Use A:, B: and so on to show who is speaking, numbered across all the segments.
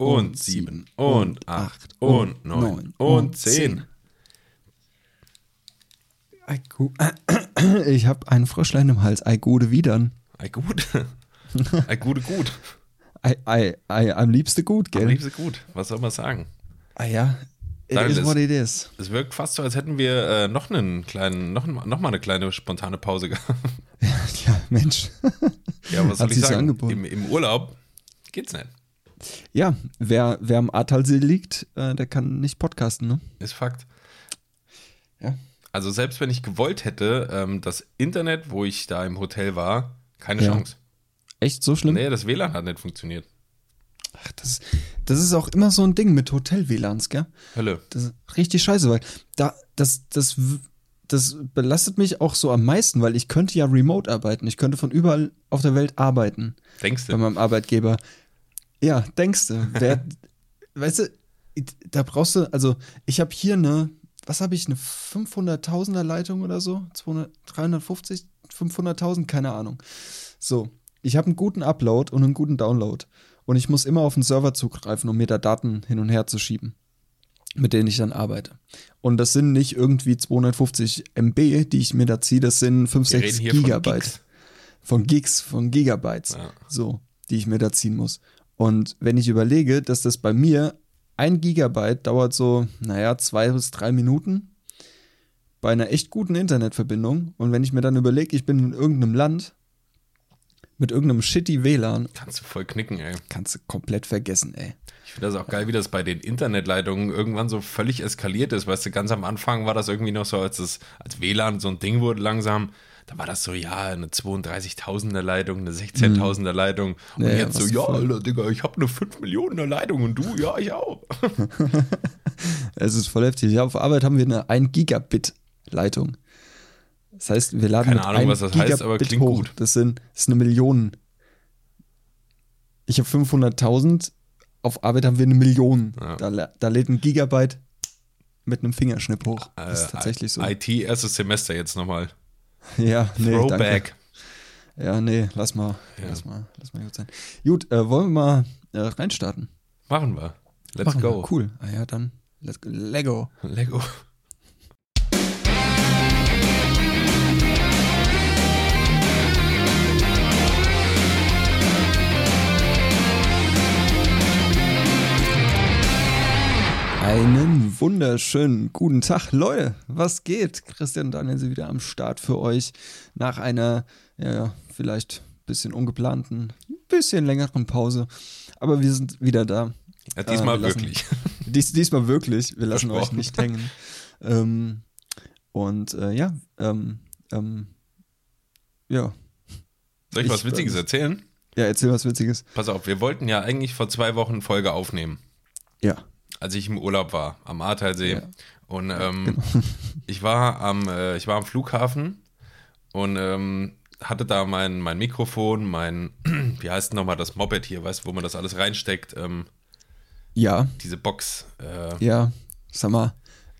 A: und sieben und acht und neun und zehn.
B: Ich habe einen Froschlein im Hals. Ei gute Widern.
A: Ei gut. Ei gute gut.
B: Ei, ei, ei, am liebsten gut, gell?
A: Am liebsten gut. Was soll man sagen?
B: Ah ja. It
A: Daniel,
B: is what it is.
A: Es wirkt fast so, als hätten wir äh, noch einen kleinen, noch, noch mal eine kleine spontane Pause gehabt.
B: Ja, Mensch.
A: Ja, was soll
B: Hat
A: ich
B: so
A: sagen? Im, Im Urlaub geht's nicht.
B: Ja, wer, wer am Ahrtalsee liegt, äh, der kann nicht podcasten, ne?
A: Ist Fakt.
B: Ja.
A: Also selbst wenn ich gewollt hätte, ähm, das Internet, wo ich da im Hotel war, keine
B: Ja.
A: Chance.
B: Echt so schlimm?
A: Nee, das WLAN hat nicht funktioniert.
B: Ach, das, das ist auch immer so ein Ding mit Hotel-WLANs, gell?
A: Hölle.
B: Das ist richtig scheiße, weil da, das, das, das belastet mich auch so am meisten, weil ich könnte ja remote arbeiten. Ich könnte von überall auf der Welt arbeiten
A: Denkst
B: bei
A: du?
B: meinem Arbeitgeber. Ja, denkst du, wer, weißt du, da brauchst du, also ich habe hier eine, was habe ich, eine 500.000er Leitung oder so? 200, 350, 500.000, keine Ahnung. So, ich habe einen guten Upload und einen guten Download. Und ich muss immer auf den Server zugreifen, um mir da Daten hin und her zu schieben, mit denen ich dann arbeite. Und das sind nicht irgendwie 250 MB, die ich mir da ziehe, das sind 5,
A: Wir
B: 6
A: reden hier von
B: Gigabyte
A: Gigs.
B: von Gigs, von Gigabytes,
A: Ja.
B: so, die ich mir da ziehen muss. Und wenn ich überlege, dass das bei mir ein Gigabyte dauert so, naja, zwei bis drei Minuten bei einer echt guten Internetverbindung. Und wenn ich mir dann überlege, ich bin in irgendeinem Land mit irgendeinem shitty WLAN,
A: Kannst du voll knicken, ey.
B: kannst du komplett vergessen, ey.
A: Ich finde das auch geil, wie das bei den Internetleitungen irgendwann so völlig eskaliert ist. Weißt du, ganz am Anfang war das irgendwie noch so, als, das, als WLAN so ein Ding wurde langsam. Da war das so, ja, eine 32.000er Leitung, eine 16.000er Leitung. Und
B: Ja,
A: jetzt so, ja, Alter, Digga, ich habe eine 5 Millionen Leitung und du, ja, ich auch.
B: Es ist voll heftig. Ja, auf Arbeit haben wir eine 1 Gigabit Leitung. Das heißt, wir laden
A: Keine
B: mit
A: Ahnung,
B: 1
A: was das heißt,
B: Gigabit
A: aber klingt
B: hoch.
A: gut.
B: Das sind das ist eine Million. Ich habe 500.000, auf Arbeit haben wir eine Million.
A: Ja.
B: Da, da lädt ein Gigabyte mit einem Fingerschnipp hoch. Das ist
A: Äh,
B: tatsächlich so.
A: IT erstes Semester jetzt nochmal.
B: ja, nee,
A: Throwback.
B: Danke. Ja, nee, lass mal,
A: Ja.
B: lass mal, lass mal gut sein. Gut, äh, wollen wir mal äh, reinstarten?
A: Machen wir. Let's
B: Machen wir.
A: go.
B: Cool. Ah ja, dann let's go. Lego.
A: Lego.
B: Einen wunderschönen guten Tag, Leute. Was geht? Christian und Daniel sind wieder am Start für euch nach einer, ja, vielleicht bisschen ungeplanten, bisschen längeren Pause. Aber wir sind wieder da.
A: Ja, diesmal
B: Äh, wir lassen-
A: wirklich.
B: Dies, diesmal wirklich. Wir lassen euch nicht hängen. ähm, und äh, ja, ähm, ähm, ja.
A: Soll ich,
B: Ich-
A: was Witziges erzählen?
B: Ja, erzähl was Witziges.
A: Pass auf, wir wollten ja eigentlich vor zwei Wochen Folge aufnehmen,
B: Ja.
A: Als ich im Urlaub war, am Ahrtalsee.
B: Ja.
A: Und ähm,
B: genau.
A: ich, war am, äh, ich war am Flughafen und ähm, hatte da mein, mein Mikrofon, mein, wie heißt nochmal das Moped hier, weißt du, wo man das alles reinsteckt, ähm,
B: Ja,
A: diese Box. Äh,
B: ja, sag mal,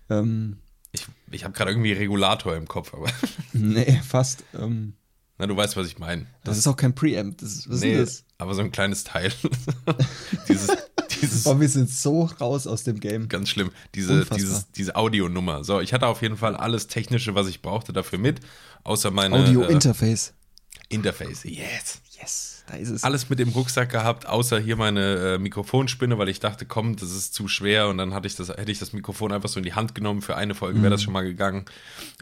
B: ähm,
A: ich ich habe gerade irgendwie Regulator im Kopf, aber
B: nee, fast. Ähm,
A: na, du weißt, was ich meine.
B: das ist auch kein Preamp. Das ist, was
A: Nee,
B: ist
A: aber so ein kleines Teil. dieses, dieses?
B: Oh, wir sind so raus aus dem Game.
A: Ganz schlimm. Diese,
B: Unfassbar.
A: dieses, diese Audionummer. So, ich hatte auf jeden Fall alles Technische, was ich brauchte dafür mit, außer meine äh,
B: Audio-Interface.
A: Interface. Yes.
B: Yes, da ist es.
A: Alles mit im Rucksack gehabt, außer hier meine äh, Mikrofonspinne, weil ich dachte, komm, das ist zu schwer. Und dann hatte ich das, hätte ich das Mikrofon einfach so in die Hand genommen. Für eine Folge wäre
B: Mhm.
A: das schon mal gegangen.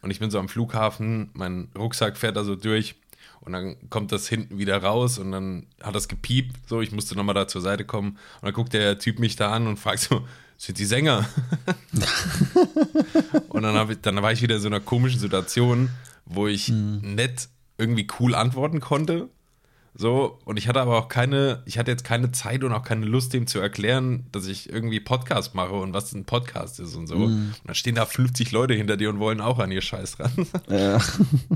A: Und ich bin so am Flughafen, mein Rucksack fährt da so durch. Und dann kommt das hinten wieder raus und dann hat das gepiept. So, ich musste nochmal da zur Seite kommen. Und dann guckt der Typ mich da an und fragt so, sind die Sänger? und dann, ich, dann war ich wieder in so einer komischen Situation, wo ich nett irgendwie cool antworten konnte. So, und ich hatte aber auch keine, ich hatte jetzt keine Zeit und auch keine Lust, dem zu erklären, dass ich irgendwie Podcast mache und was ein Podcast ist und so. Und dann stehen da 50 Leute hinter dir und wollen auch an ihr Scheiß dran.
B: Äh,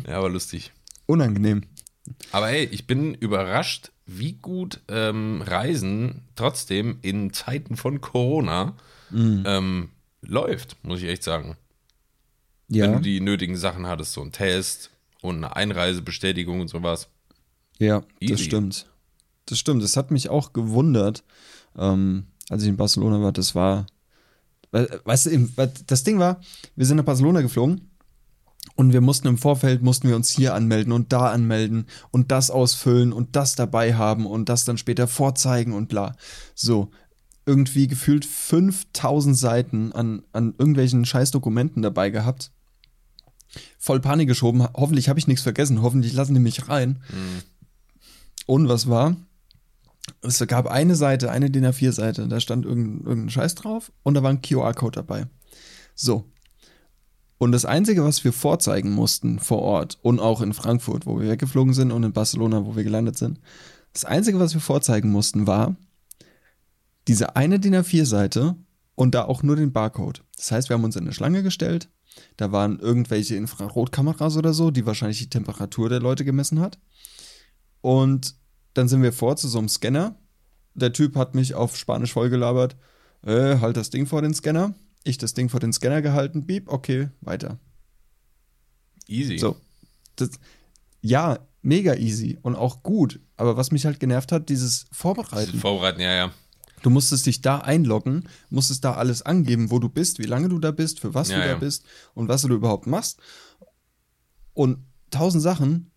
A: ja, aber lustig.
B: Unangenehm.
A: Aber hey, ich bin überrascht, wie gut ähm, Reisen trotzdem in Zeiten von Corona ähm, läuft, muss ich echt sagen. Wenn
B: Ja,
A: du die nötigen Sachen hattest, so ein Test und eine Einreisebestätigung und sowas.
B: ja, das
A: Easy.
B: stimmt. Das stimmt. Das hat mich auch gewundert. Ähm, als ich in Barcelona war, das war, weißt du, das Ding war, wir sind nach Barcelona geflogen und wir mussten im Vorfeld, mussten wir uns hier anmelden und da anmelden und das ausfüllen und das dabei haben und das dann später vorzeigen und bla. So, irgendwie gefühlt 5000 Seiten an, an irgendwelchen scheiß Dokumenten dabei gehabt. Voll Panik geschoben. Hoffentlich habe ich nichts vergessen. Hoffentlich lassen die mich rein. Mhm. Und was war? Es gab eine Seite, eine DIN A4-Seite, da stand irgendein, irgendein Scheiß drauf und da war ein QR-Code dabei. So. Und das Einzige, was wir vorzeigen mussten vor Ort und auch in Frankfurt, wo wir weggeflogen sind und in Barcelona, wo wir gelandet sind, das Einzige, was wir vorzeigen mussten, war diese eine DIN A4-Seite und da auch nur den Barcode. Das heißt, wir haben uns in eine Schlange gestellt, da waren irgendwelche Infrarotkameras oder so, die wahrscheinlich die Temperatur der Leute gemessen hat. Und dann sind wir vor zu so einem Scanner. Der Typ hat mich auf Spanisch vollgelabert. Äh, halt das Ding vor den Scanner. Ich das Ding vor den Scanner gehalten. Beep, okay, weiter.
A: Easy.
B: So. Das, ja, mega easy und auch gut. Aber was mich halt genervt hat, dieses Vorbereiten. Dieses
A: Vorbereiten, ja, ja.
B: Du musstest dich da einloggen, musstest da alles angeben, wo du bist, wie lange du da bist, für was ja, du da bist und was du überhaupt machst. Und tausend Sachen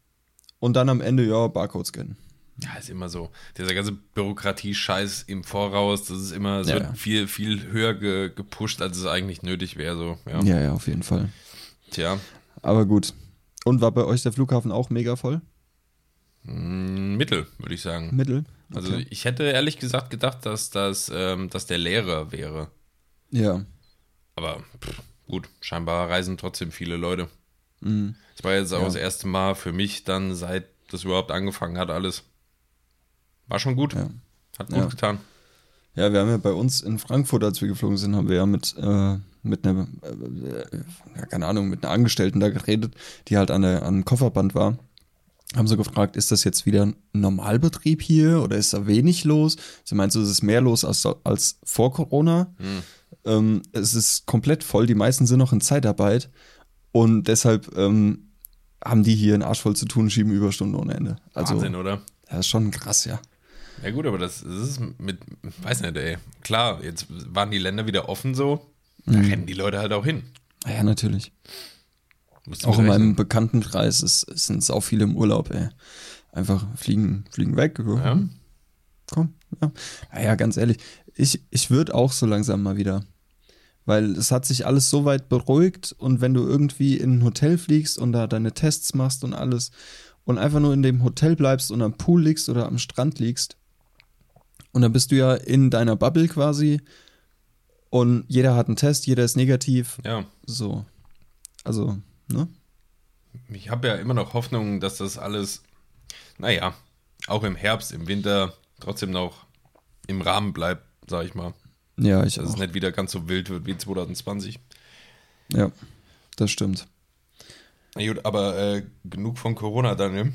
B: und dann am Ende, ja, Barcode scannen.
A: Ja, ist immer so. Dieser ganze Bürokratie-Scheiß im Voraus, das ist immer, es ja, viel, viel höher ge gepusht, als es eigentlich nötig wäre. So,
B: ja. ja, ja, auf jeden Fall.
A: Tja.
B: Aber gut. Und war bei euch der Flughafen auch mega voll?
A: Mm, Mittel, würde ich sagen.
B: Mittel?
A: Also okay. Also ich hätte ehrlich gesagt gedacht, dass, das, ähm, dass der leerer wäre.
B: Ja.
A: Aber pff, gut, scheinbar reisen trotzdem viele Leute. Mhm. Das war jetzt auch ja. das erste Mal für mich dann, seit das überhaupt angefangen hat, alles. War schon gut. Ja. Hat gut ja. getan.
B: Ja, wir haben ja bei uns in Frankfurt, als wir geflogen sind, haben wir ja mit, äh, mit einer, äh, ja, keine Ahnung, mit einer Angestellten da geredet, die halt an, der, an einem Kofferband war. Haben sie gefragt, ist das jetzt wieder ein Normalbetrieb hier oder ist da wenig los? Sie meint so, es ist mehr los als, als vor Corona. Hm. Ähm, es ist komplett voll, die meisten sind noch in Zeitarbeit und deshalb ähm, haben die hier einen Arsch voll zu tun, schieben Überstunden ohne Ende.
A: Also, Wahnsinn, oder?
B: Ja, ist schon krass, ja.
A: Ja gut, aber das, das ist mit, weiß nicht, ey. Klar, jetzt waren die Länder wieder offen so, da mhm. rennen die Leute halt auch hin.
B: Ja, natürlich. Auch in meinem Bekanntenkreis sind es auch viele im Urlaub, ey. Einfach fliegen, fliegen weg. Ja. Komm, ja. Naja, ganz ehrlich, ich, ich würde auch so langsam mal wieder. Weil es hat sich alles so weit beruhigt und wenn du irgendwie in ein Hotel fliegst und da deine Tests machst und alles und einfach nur in dem Hotel bleibst und am Pool liegst oder am Strand liegst und dann bist du ja in deiner Bubble quasi und jeder hat einen Test, jeder ist negativ.
A: Ja.
B: So. Also, ne?
A: Ich habe ja immer noch Hoffnung, dass das alles, naja, auch im Herbst, im Winter trotzdem noch im Rahmen bleibt, sag ich mal.
B: Ja, ich
A: Dass auch. es nicht wieder ganz so wild wird wie 2020.
B: Ja, das stimmt.
A: Na gut, aber äh, genug von Corona, Daniel.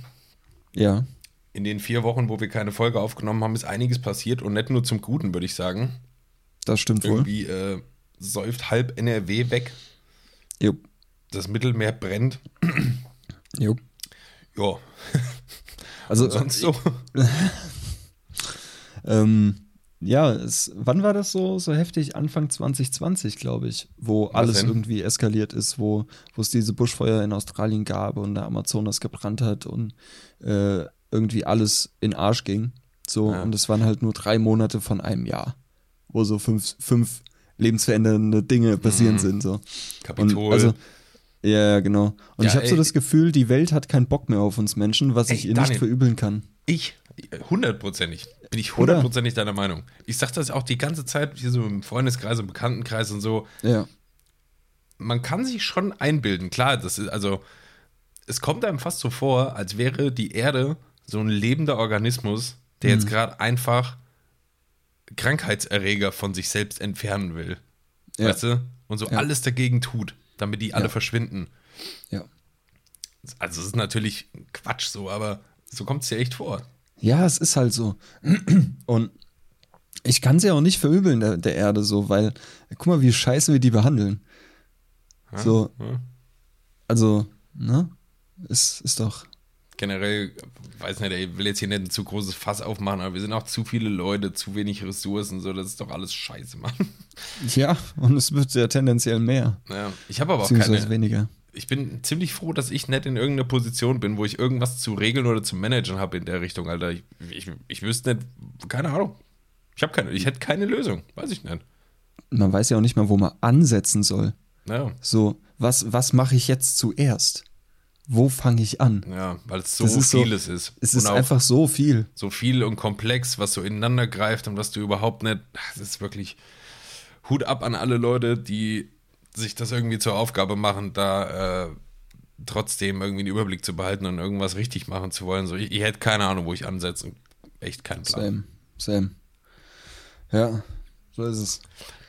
B: Ja.
A: In den vier Wochen, wo wir keine Folge aufgenommen haben, ist einiges passiert und nicht nur zum Guten, würde ich sagen.
B: Das stimmt
A: Irgendwie, wohl. Irgendwie äh, säuft halb NRW weg.
B: Jo.
A: Das Mittelmeer brennt.
B: Jo.
A: Ja.
B: Also sonst so. ähm, ja, es, wann war das so, so heftig? Anfang 2020, glaube ich, wo Was alles denn? irgendwie eskaliert ist, wo, wo es diese Buschfeuer in Australien gab und der Amazonas gebrannt hat und äh, irgendwie alles in Arsch ging. So, ja. und es waren halt nur drei Monate von einem Jahr, wo so fünf, fünf lebensverändernde Dinge passieren mhm. sind. So.
A: Kapitol.
B: Und also, ja, genau. Und ja, ich habe so das Gefühl, die Welt hat keinen Bock mehr auf uns Menschen, was ey, ich ihr Daniel, nicht verübeln kann.
A: Ich, hundertprozentig. Bin ich hundertprozentig deiner Meinung. Ich sag das auch die ganze Zeit, hier so im Freundeskreis und Bekanntenkreis und so.
B: Ja.
A: Man kann sich schon einbilden, klar, das ist, also, es kommt einem fast so vor, als wäre die Erde so ein lebender Organismus, der mhm. jetzt gerade einfach Krankheitserreger von sich selbst entfernen will. Ja. Weißt du? Und so ja. alles dagegen tut, damit die alle ja. verschwinden.
B: Ja.
A: Also, es ist natürlich Quatsch so, aber so kommt es dir echt vor.
B: Ja, es ist halt so. Und ich kann sie ja auch nicht verübeln, der, der, Erde, so, weil, guck mal, wie scheiße wir die behandeln. Ja, so. Ja. Also, ne? Ist, ist doch.
A: Generell, weiß nicht, ich will jetzt hier nicht ein zu großes Fass aufmachen, aber wir sind auch zu viele Leute, zu wenig Ressourcen, so, das ist doch alles scheiße, Mann.
B: Ja, und es wird ja tendenziell mehr.
A: Ja, ich habe aber auch keine,
B: weniger.
A: ich bin ziemlich froh, dass ich nicht in irgendeiner Position bin, wo ich irgendwas zu regeln oder zu managen habe in der Richtung, Alter. Ich, ich, ich wüsste nicht, keine Ahnung. Ich habe keine, ich hätte keine Lösung, weiß ich nicht.
B: Man weiß ja auch nicht mal, wo man ansetzen soll.
A: Ja,
B: So, was, was mache ich jetzt zuerst? Wo fange ich an?
A: ja, weil es so
B: Das ist so-
A: vieles ist.
B: Es
A: Und
B: ist einfach so viel.
A: so viel und komplex, was so ineinander greift und was du überhaupt nicht. Das ist wirklich Hut ab an alle Leute, die sich das irgendwie zur Aufgabe machen, da äh, trotzdem irgendwie den Überblick zu behalten und irgendwas richtig machen zu wollen. So, ich, ich hätte keine Ahnung, wo ich ansetze. und Echt keinen Plan.
B: Same, same. Ja, so ist es.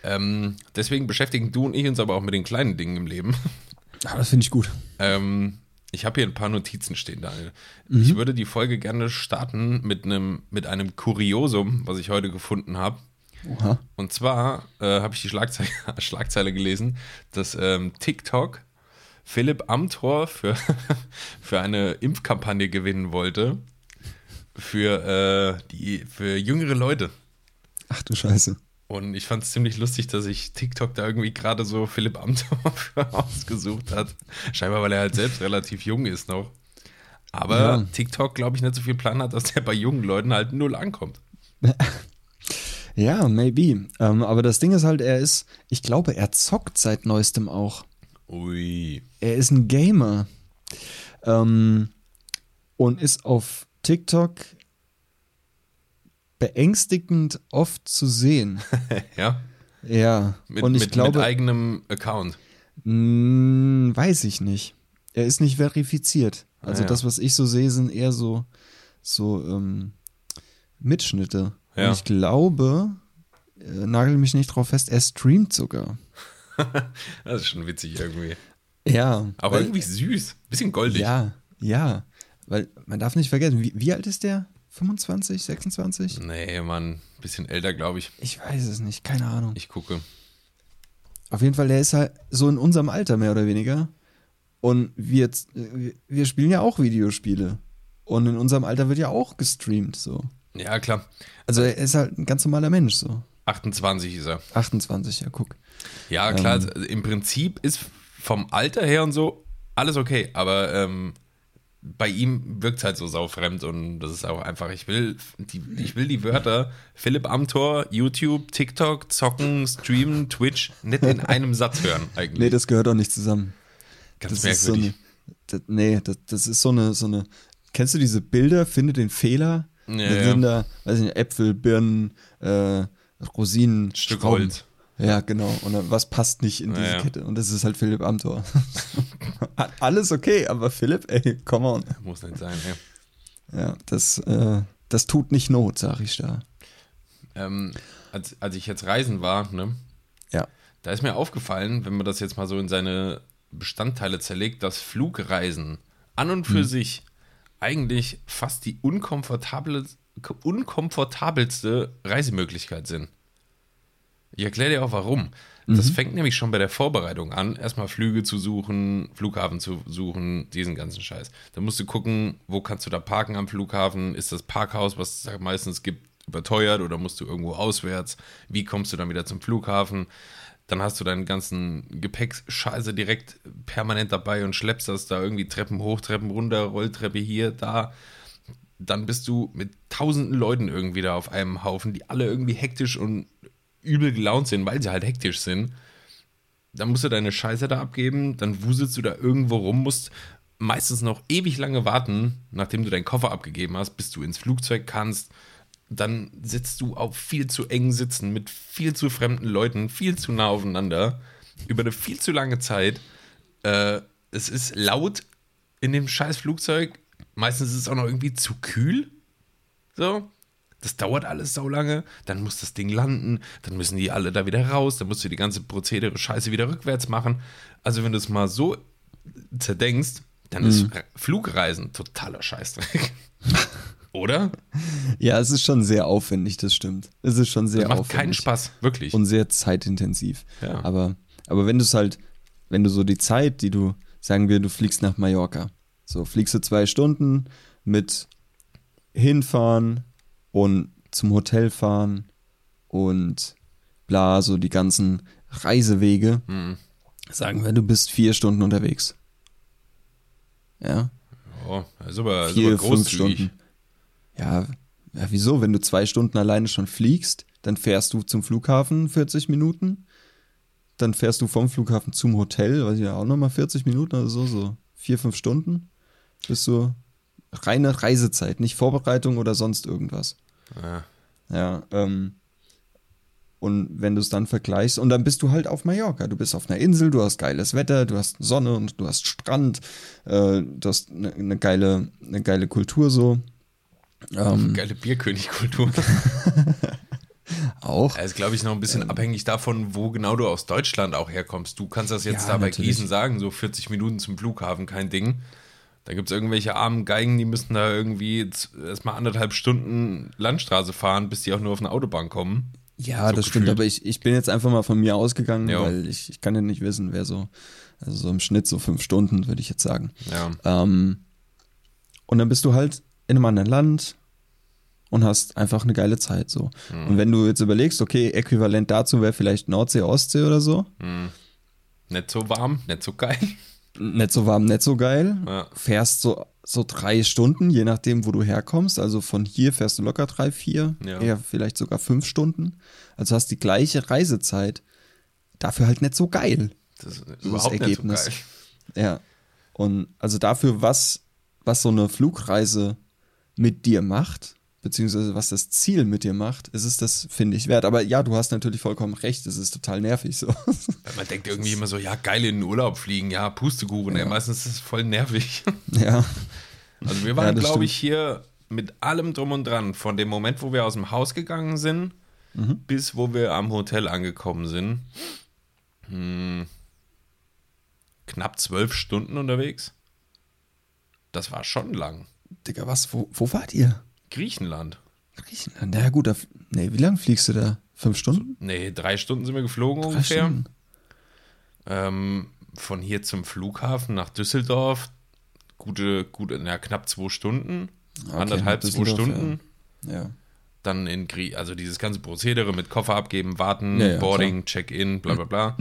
A: Ähm, deswegen beschäftigen du und ich uns aber auch mit den kleinen Dingen im Leben.
B: Ah, das finde ich gut.
A: Ähm, ich habe hier ein paar Notizen stehen, Daniel. Ich würde die Folge gerne starten mit einem, mit einem Kuriosum, was ich heute gefunden habe.
B: Oha.
A: Und zwar äh, habe ich die Schlagzeile, Schlagzeile gelesen, dass ähm, TikTok Philipp Amthor für, für eine Impfkampagne gewinnen wollte. Für, äh, die, für jüngere Leute.
B: Ach du Scheiße.
A: Und ich fand es ziemlich lustig, dass sich TikTok da irgendwie gerade so Philipp Amthor ausgesucht hat. Scheinbar, weil er halt selbst relativ jung ist noch. Aber
B: Ja.
A: TikTok, glaube ich, nicht so viel Plan hat, dass der bei jungen Leuten halt null ankommt.
B: Ja, maybe. Ähm, aber das Ding ist halt, er ist, ich glaube, er zockt seit neuestem auch.
A: Ui.
B: Er ist ein Gamer. Ähm, und ist auf TikTok beängstigend oft zu sehen.
A: ja,
B: Ja.
A: mit,
B: und ich
A: mit,
B: glaube,
A: mit eigenem Account.
B: Mh, weiß ich nicht. Er ist nicht verifiziert. Also
A: Ah, ja.
B: das, was ich so sehe, sind eher so, so ähm, Mitschnitte.
A: Ja.
B: Und ich glaube, äh, nagel mich nicht drauf fest, er streamt sogar.
A: Das ist schon witzig irgendwie.
B: Ja.
A: Aber
B: weil,
A: irgendwie süß. Bisschen goldig.
B: Ja, ja. Weil man darf nicht vergessen, wie, wie alt ist der? 25, 26?
A: Nee, Mann. Bisschen älter, glaube ich.
B: Ich weiß es nicht, keine Ahnung.
A: Ich gucke.
B: Auf jeden Fall, der ist halt so in unserem Alter mehr oder weniger. Und wir, wir- wir spielen ja auch Videospiele. Und in unserem Alter wird ja auch gestreamt, so.
A: Ja, klar.
B: Also er ist halt ein ganz normaler Mensch, so.
A: 28 ist er.
B: 28, ja, guck.
A: Ja, klar.
B: Ähm.
A: also Im Prinzip ist vom Alter her und so alles okay. Aber ähm, bei ihm wirkt es halt so saufremd und das ist auch einfach, ich will die, ich will die Wörter Philipp Amthor, YouTube, TikTok, Zocken, Streamen, Twitch nicht in einem Satz hören eigentlich.
B: Nee, das gehört auch nicht zusammen.
A: Ganz
B: das ist so
A: merkwürdig.
B: eine, das, nee, das, das ist so eine, so eine, kennst du diese Bilder, finde den Fehler?
A: Ja,
B: da
A: ja.
B: sind da, weiß ich nicht, Äpfel, Birnen, äh, Rosinen,
A: Stück
B: Schrauben.
A: Holz.
B: Ja, genau. Und dann, was passt nicht in diese
A: Ja, ja.
B: Kette? Und das ist halt Philipp Amthor. Alles okay, aber Philipp, ey, come on.
A: Muss nicht sein, ey.
B: Ja, das, äh, das tut nicht Not, sag ich da.
A: Ähm, als, als ich jetzt reisen war, ne,
B: Ja.
A: da ist mir aufgefallen, wenn man das jetzt mal so in seine Bestandteile zerlegt, dass Flugreisen an und
B: Hm.
A: für sich eigentlich fast die unkomfortable, unkomfortabelste Reisemöglichkeit sind. Ich erkläre dir auch warum. Das
B: Mhm.
A: fängt nämlich schon bei der Vorbereitung an, erstmal Flüge zu suchen, Flughafen zu suchen, diesen ganzen Scheiß. Da musst du gucken, wo kannst du da parken am Flughafen? Ist das Parkhaus, was es da meistens gibt, überteuert oder musst du irgendwo auswärts? Wie kommst du dann wieder zum Flughafen? Dann hast du deinen ganzen Gepäckscheiße direkt permanent dabei und schleppst das da irgendwie Treppen hoch, Treppen runter, Rolltreppe hier, da. Dann bist du mit tausenden Leuten irgendwie da auf einem Haufen, die alle irgendwie hektisch und übel gelaunt sind, weil sie halt hektisch sind. Dann musst du deine Scheiße da abgeben, dann wuselst du da irgendwo rum, musst meistens noch ewig lange warten, nachdem du deinen Koffer abgegeben hast, bis du ins Flugzeug kannst. Dann sitzt du auf viel zu engen Sitzen mit viel zu fremden Leuten, viel zu nah aufeinander, über eine viel zu lange Zeit. Äh, es ist laut in dem scheiß Flugzeug. Meistens ist es auch noch irgendwie zu kühl. So. Das dauert alles so lange. Dann muss das Ding landen. Dann müssen die alle da wieder raus. Dann musst du die ganze Prozedere Scheiße wieder rückwärts machen. Also, wenn du es mal so zerdenkst, dann ist Re- Flugreisen totaler Scheißdreck. Oder?
B: Ja, es ist schon sehr aufwendig, das stimmt. Es ist schon sehr
A: Das macht
B: aufwendig.
A: keinen Spaß, wirklich.
B: Und sehr zeitintensiv.
A: Ja.
B: Aber, aber wenn du es halt, wenn du so die Zeit, die du, sagen wir, du fliegst nach Mallorca, So, fliegst du zwei Stunden mit hinfahren und zum Hotel fahren und bla, so die ganzen Reisewege.
A: Mhm.
B: Sagen wir, du bist vier Stunden unterwegs. Ja,
A: Oh, ist aber, ist
B: vier,
A: aber
B: fünf. Stunden. Ja, ja, wieso? Wenn du zwei Stunden alleine schon fliegst, dann fährst du zum Flughafen 40 Minuten. Dann fährst du vom Flughafen zum Hotel, weiß ich ja auch nochmal 40 Minuten oder so, so vier, fünf Stunden. Bist du reine Reisezeit, nicht Vorbereitung oder sonst irgendwas.
A: Ja.
B: Ja, ähm, und wenn du es dann vergleichst, und dann bist du halt auf Mallorca. Du bist auf einer Insel, du hast geiles Wetter, du hast Sonne und du hast Strand, äh, du hast eine ne geile, eine geile Kultur so. Ähm,
A: Geile Bierkönigkultur.
B: auch.
A: Er ist, glaube ich, noch ein bisschen abhängig davon, wo genau du aus Deutschland auch herkommst. Du kannst das jetzt
B: Ja,
A: da bei. Gießen sagen, so 40 Minuten zum Flughafen, kein Ding. Da gibt es irgendwelche armen Geigen, die müssen da irgendwie erstmal anderthalb Stunden Landstraße fahren, bis die auch nur auf eine Autobahn kommen.
B: Ja,
A: so
B: das stimmt,
A: gefühlt.
B: aber ich, ich bin jetzt einfach mal von mir ausgegangen,
A: Ja.
B: weil ich, ich kann ja nicht wissen, wer so, also so im Schnitt so fünf Stunden, würde ich jetzt sagen.
A: Ja.
B: Ähm, und dann bist du halt in einem anderen Land und hast einfach eine geile Zeit so.
A: Mhm.
B: Und wenn du jetzt überlegst, okay, äquivalent dazu wäre vielleicht Nordsee, Ostsee oder so,
A: Nicht so warm, nicht so geil.
B: Nicht so warm, nicht so geil,
A: Ja.
B: fährst so, so drei Stunden, je nachdem, wo du herkommst. Also von hier fährst du locker drei, vier,
A: Ja.
B: eher vielleicht sogar fünf Stunden. Also hast die gleiche Reisezeit, dafür halt nicht so geil.
A: Das ist
B: das
A: überhaupt
B: Ergebnis.
A: nicht so geil.
B: Ja. Und also dafür, was, was so eine Flugreise mit dir macht, beziehungsweise was das Ziel mit dir macht, ist es das, finde ich, wert. Aber ja, du hast natürlich vollkommen recht, es ist total nervig so.
A: Man denkt irgendwie immer so, ja, geil in den Urlaub fliegen, ja, Pustekuchen, ey, meistens ist es voll nervig.
B: ja.
A: Also wir
B: Ja,
A: waren,
B: das
A: glaube ich, hier mit allem drum und dran, von dem Moment, wo wir aus dem Haus gegangen sind,
B: Mhm.
A: bis wo wir am Hotel angekommen sind, hm, knapp zwölf Stunden unterwegs. Das war schon lang.
B: Digga, was, wo, wo wart ihr?
A: Griechenland.
B: Griechenland. Ja gut, da, nee, wie lange fliegst du da? Fünf Stunden?
A: Nee, drei Stunden sind wir geflogen
B: Drei
A: ungefähr. Ähm, von hier zum Flughafen nach Düsseldorf, gute, gute, na, knapp zwei Stunden.
B: Okay,
A: anderthalb, zwei Stunden.
B: Ja.
A: dann in Grie also dieses ganze Prozedere mit Koffer abgeben, warten,
B: Ja, ja,
A: Boarding, Check-in, bla bla bla.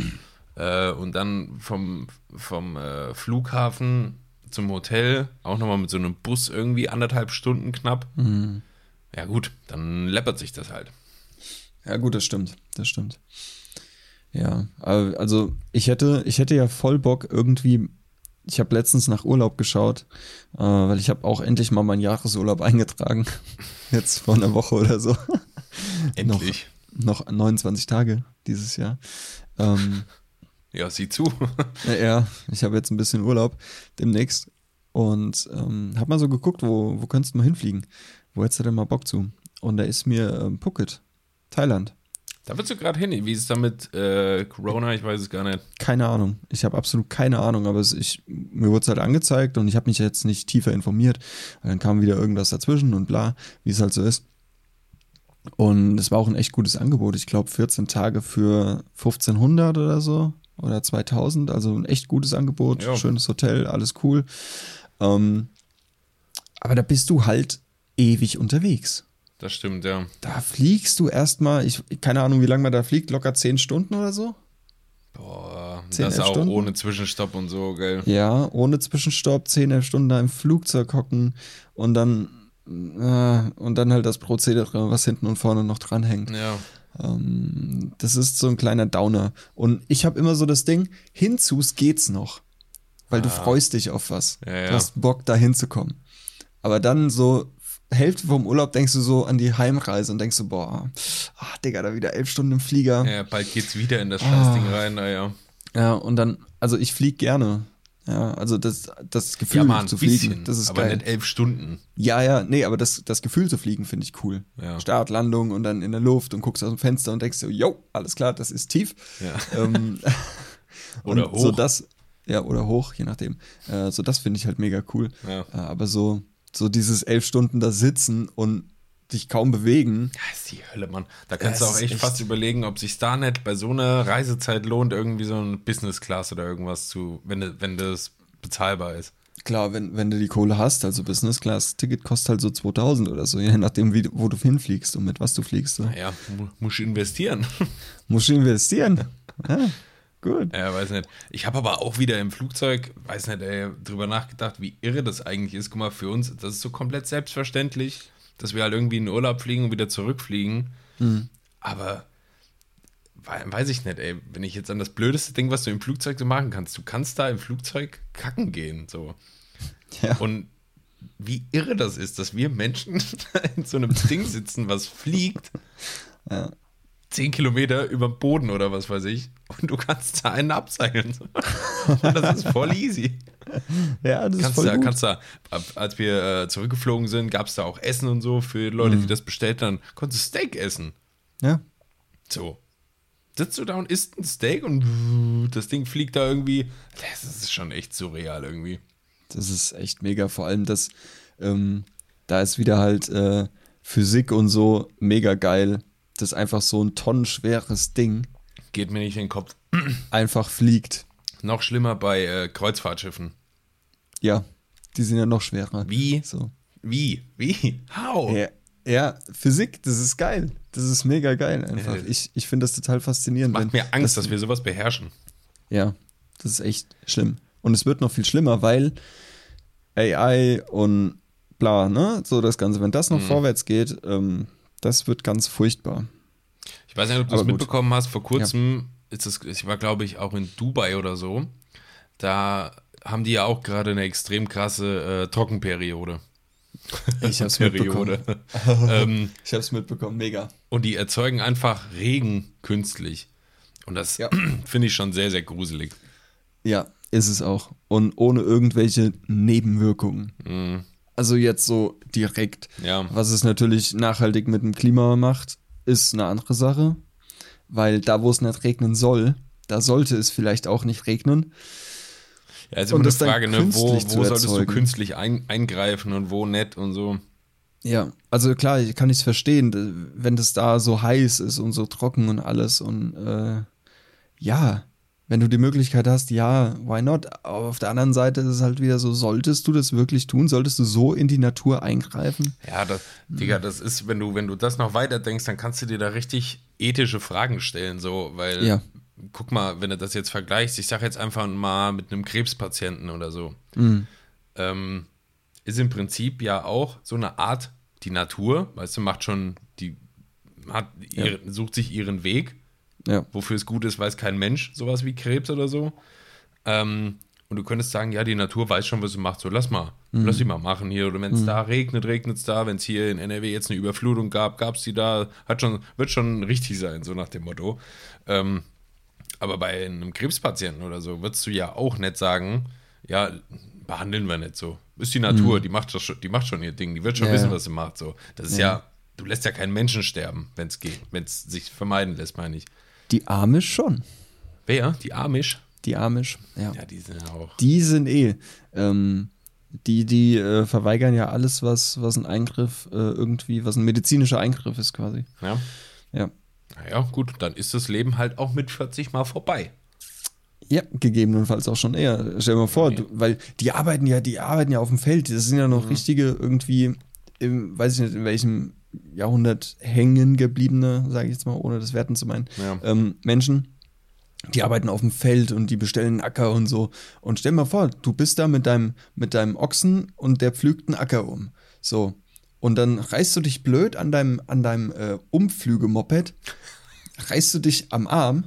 A: äh, und dann vom, vom äh, Flughafen zum Hotel, auch nochmal mit so einem Bus irgendwie anderthalb Stunden knapp.
B: Mhm.
A: Ja gut, dann läppert sich das halt.
B: Ja, gut, das stimmt. Das stimmt. Ja, also ich hätte, ich hätte ja voll Bock irgendwie. Ich habe letztens nach Urlaub geschaut, äh, weil ich habe auch endlich mal meinen Jahresurlaub eingetragen. Jetzt vor einer Woche oder so.
A: Endlich.
B: Noch 29 Tage dieses Jahr. Ähm,
A: Ja, sieh zu.
B: ja, ja, ich habe jetzt ein bisschen Urlaub demnächst und ähm, habe mal so geguckt, wo, wo könntest du mal hinfliegen? Wo hättest du denn mal Bock zu? Und da ist mir ähm, Phuket, Thailand.
A: da willst du gerade hin. Wie ist es da mit äh, Corona? Ich weiß es gar nicht.
B: Keine Ahnung. Ich habe absolut keine Ahnung, aber es, ich, mir wurde es halt angezeigt und ich habe mich jetzt nicht tiefer informiert. Dann kam wieder irgendwas dazwischen und bla, wie es halt so ist. Und es war auch ein echt gutes Angebot. Ich glaube 14 Tage für 1500 oder so oder 2000. Also ein echt gutes Angebot.
A: Ja.
B: Schönes Hotel, alles cool. Ähm, aber da bist du halt ewig unterwegs.
A: Das stimmt, ja.
B: Da fliegst du erstmal, ich keine Ahnung, wie lange man da fliegt, locker 10 Stunden oder so.
A: Boah,
B: Zehn,
A: das
B: elf
A: auch
B: Stunden?
A: ohne Zwischenstopp und so, gell.
B: Ja, ohne Zwischenstopp, 10, 11 Stunden da im Flugzeug hocken und dann, äh, und dann halt das Prozedere, was hinten und vorne noch dranhängt.
A: Ja.
B: Ähm, das ist so ein kleiner Downer. Und ich habe immer so das Ding, hinzus geht's noch. Weil du freust dich auf was.
A: Ah. Ja, ja.
B: Du hast Bock, da hinzukommen. Aber dann so Hälfte vom Urlaub denkst du so an die Heimreise und denkst so, boah, ach, Digga, da wieder elf Stunden im Flieger.
A: ja, bald geht's wieder in das
B: Ah.
A: Scheißding rein, naja.
B: Ja, und dann, also ich flieg gerne. Ja, also das, das Gefühl
A: Ja, mal ein
B: zu fliegen,
A: bisschen,
B: das ist
A: aber
B: geil.
A: nicht elf Stunden.
B: Ja, ja, nee, aber das, das Gefühl zu fliegen finde ich cool.
A: Ja.
B: Start, Landung und dann in der Luft und guckst aus dem Fenster und denkst so, yo, alles klar, das ist tief.
A: Ja.
B: Ähm,
A: Oder
B: und So
A: hoch.
B: das, ja, oder hoch, je nachdem. Äh, so das finde ich halt mega cool.
A: Ja.
B: Äh, aber so, so dieses elf Stunden da sitzen und dich kaum bewegen.
A: Ja, ist die Hölle, Mann. Da kannst
B: Ja,
A: du auch echt,
B: echt-
A: fast überlegen, ob sich da nicht bei so einer Reisezeit lohnt, irgendwie so ein Business Class oder irgendwas zu, wenn, wenn das bezahlbar ist.
B: Klar, wenn, wenn du die Kohle hast, also Business Class Ticket kostet halt so 2000 oder so, je nachdem, wie, wo du hinfliegst und mit was du fliegst. So.
A: Naja, mu musst du investieren.
B: Musst du investieren. Ja, gut.
A: Ja, weiß nicht. Ich habe aber auch wieder im Flugzeug, weiß nicht, ey, drüber nachgedacht, wie irre das eigentlich ist. Guck mal, für uns, das ist so komplett selbstverständlich, dass wir halt irgendwie in den Urlaub fliegen und wieder zurückfliegen.
B: Mhm.
A: Aber wei- weiß ich nicht, ey, wenn ich jetzt an das blödeste Ding, was du im Flugzeug so machen kannst, du kannst da im Flugzeug kacken gehen, so.
B: Ja.
A: Und wie irre das ist, dass wir Menschen in so einem Ding sitzen, was fliegt,
B: Ja.
A: Zehn Kilometer über dem Boden oder was weiß ich, und du kannst da einen abseilen. Und das ist voll easy.
B: ja, das ist
A: Kannst
B: voll
A: da,
B: gut.
A: kannst da, als wir äh, zurückgeflogen sind, gab es da auch Essen und so für Leute,
B: Mhm.
A: die das bestellt haben. Konntest du Steak essen.
B: ja.
A: So. Sitzt du da und isst ein Steak und das Ding fliegt da irgendwie. Das ist schon echt surreal irgendwie.
B: Das ist echt mega. Vor allem, dass ähm, da ist wieder halt äh, Physik und so mega geil. Das einfach so ein tonnenschweres Ding
A: Geht mir nicht in den Kopf.
B: einfach fliegt.
A: Noch schlimmer bei äh, Kreuzfahrtschiffen.
B: Ja, die sind ja noch schwerer.
A: Wie?
B: So.
A: Wie? Wie? How?
B: Ja, ja, Physik, das ist geil. Das ist mega geil einfach. Ich, ich finde das total faszinierend.
A: Macht
B: wenn-
A: mir Angst, dass wir sowas beherrschen.
B: Ja, das ist echt schlimm. Und es wird noch viel schlimmer, weil AI und bla, ne? So das Ganze, wenn das
A: Mhm.
B: noch vorwärts geht, ähm, das wird ganz furchtbar.
A: Ich weiß nicht, ob du es
B: gut.
A: mitbekommen hast. Vor kurzem ist es, ich war glaube ich auch in Dubai oder so. Da haben die ja auch gerade eine extrem krasse äh, Trockenperiode.
B: Ich hab's
A: Periode. ähm,
B: Ich hab's mitbekommen, mega.
A: und die erzeugen einfach Regen künstlich. Und das
B: Ja.
A: finde ich schon sehr, sehr gruselig.
B: Ja, ist es auch. Und ohne irgendwelche Nebenwirkungen.
A: Mhm.
B: Also jetzt so direkt.
A: Ja.
B: Was es natürlich nachhaltig mit dem Klima macht, ist eine andere Sache. Weil da, wo es nicht regnen soll, da sollte es vielleicht auch nicht regnen.
A: Ja, ist
B: Und
A: immer eine Frage, ne? wo, wo solltest du künstlich ein, eingreifen und wo nicht und so.
B: Ja, also klar, ich kann es verstehen, wenn das da so heiß ist und so trocken und alles und äh, ja, wenn du die Möglichkeit hast, ja, why not? Aber auf der anderen Seite ist es halt wieder so, solltest du das wirklich tun? Solltest du so in die Natur eingreifen?
A: Ja, das, Digga, das ist, wenn du, wenn du das noch weiter denkst, dann kannst du dir da richtig ethische Fragen stellen, so, weil,
B: Ja.
A: guck mal, wenn du das jetzt vergleichst, ich sag jetzt einfach mal mit einem Krebspatienten oder so,
B: Mhm.
A: ähm, ist im Prinzip ja auch so eine Art, die Natur, weißt du, macht schon, die hat ihre, sucht sich ihren Weg,
B: Ja,
A: wofür es gut ist, weiß kein Mensch, sowas wie Krebs oder so. Ähm, und du könntest sagen, ja, die Natur weiß schon, was sie macht, so lass mal, lass sie mal machen hier. Oder wenn es da regnet, regnet es da. Wenn es hier in NRW jetzt eine Überflutung gab, gab es die da. Hat schon, wird schon richtig sein, so nach dem Motto. Ähm, aber bei einem Krebspatienten oder so würdest du ja auch nicht sagen, ja, behandeln wir nicht so. Ist die Natur, die, macht schon, die macht schon ihr Ding, die wird schon
B: Ja,
A: wissen,
B: ja.
A: was sie macht. So. Das ist ja, du lässt ja keinen Menschen sterben, wenn es geht, wenn es sich vermeiden lässt, meine ich.
B: Die Amish schon.
A: Wer? Die Amish?
B: Die Amish, ja.
A: Ja, die sind ja auch.
B: Die sind eh, ähm, die, die äh, verweigern ja alles, was, was ein Eingriff äh, irgendwie, was ein medizinischer Eingriff ist quasi.
A: Ja.
B: Ja.
A: Naja, gut, dann ist das Leben halt auch mit 40 mal vorbei.
B: Ja, gegebenenfalls auch schon eher. Stell dir mal vor, du, weil die arbeiten ja, die arbeiten ja auf dem Feld. Das sind ja noch richtige irgendwie, im, weiß ich nicht, in welchem Jahrhundert hängen gebliebene, sage ich jetzt mal, ohne das werten zu meinen,
A: Ja.
B: ähm, Menschen. Die arbeiten auf dem Feld und die bestellen einen Acker und so. Und stell dir mal vor, du bist da mit deinem, mit deinem Ochsen und der pflügt einen Acker um. So. Und dann reißt du dich blöd an deinem, an deinem äh, Umflügemoped, reißt du dich am Arm,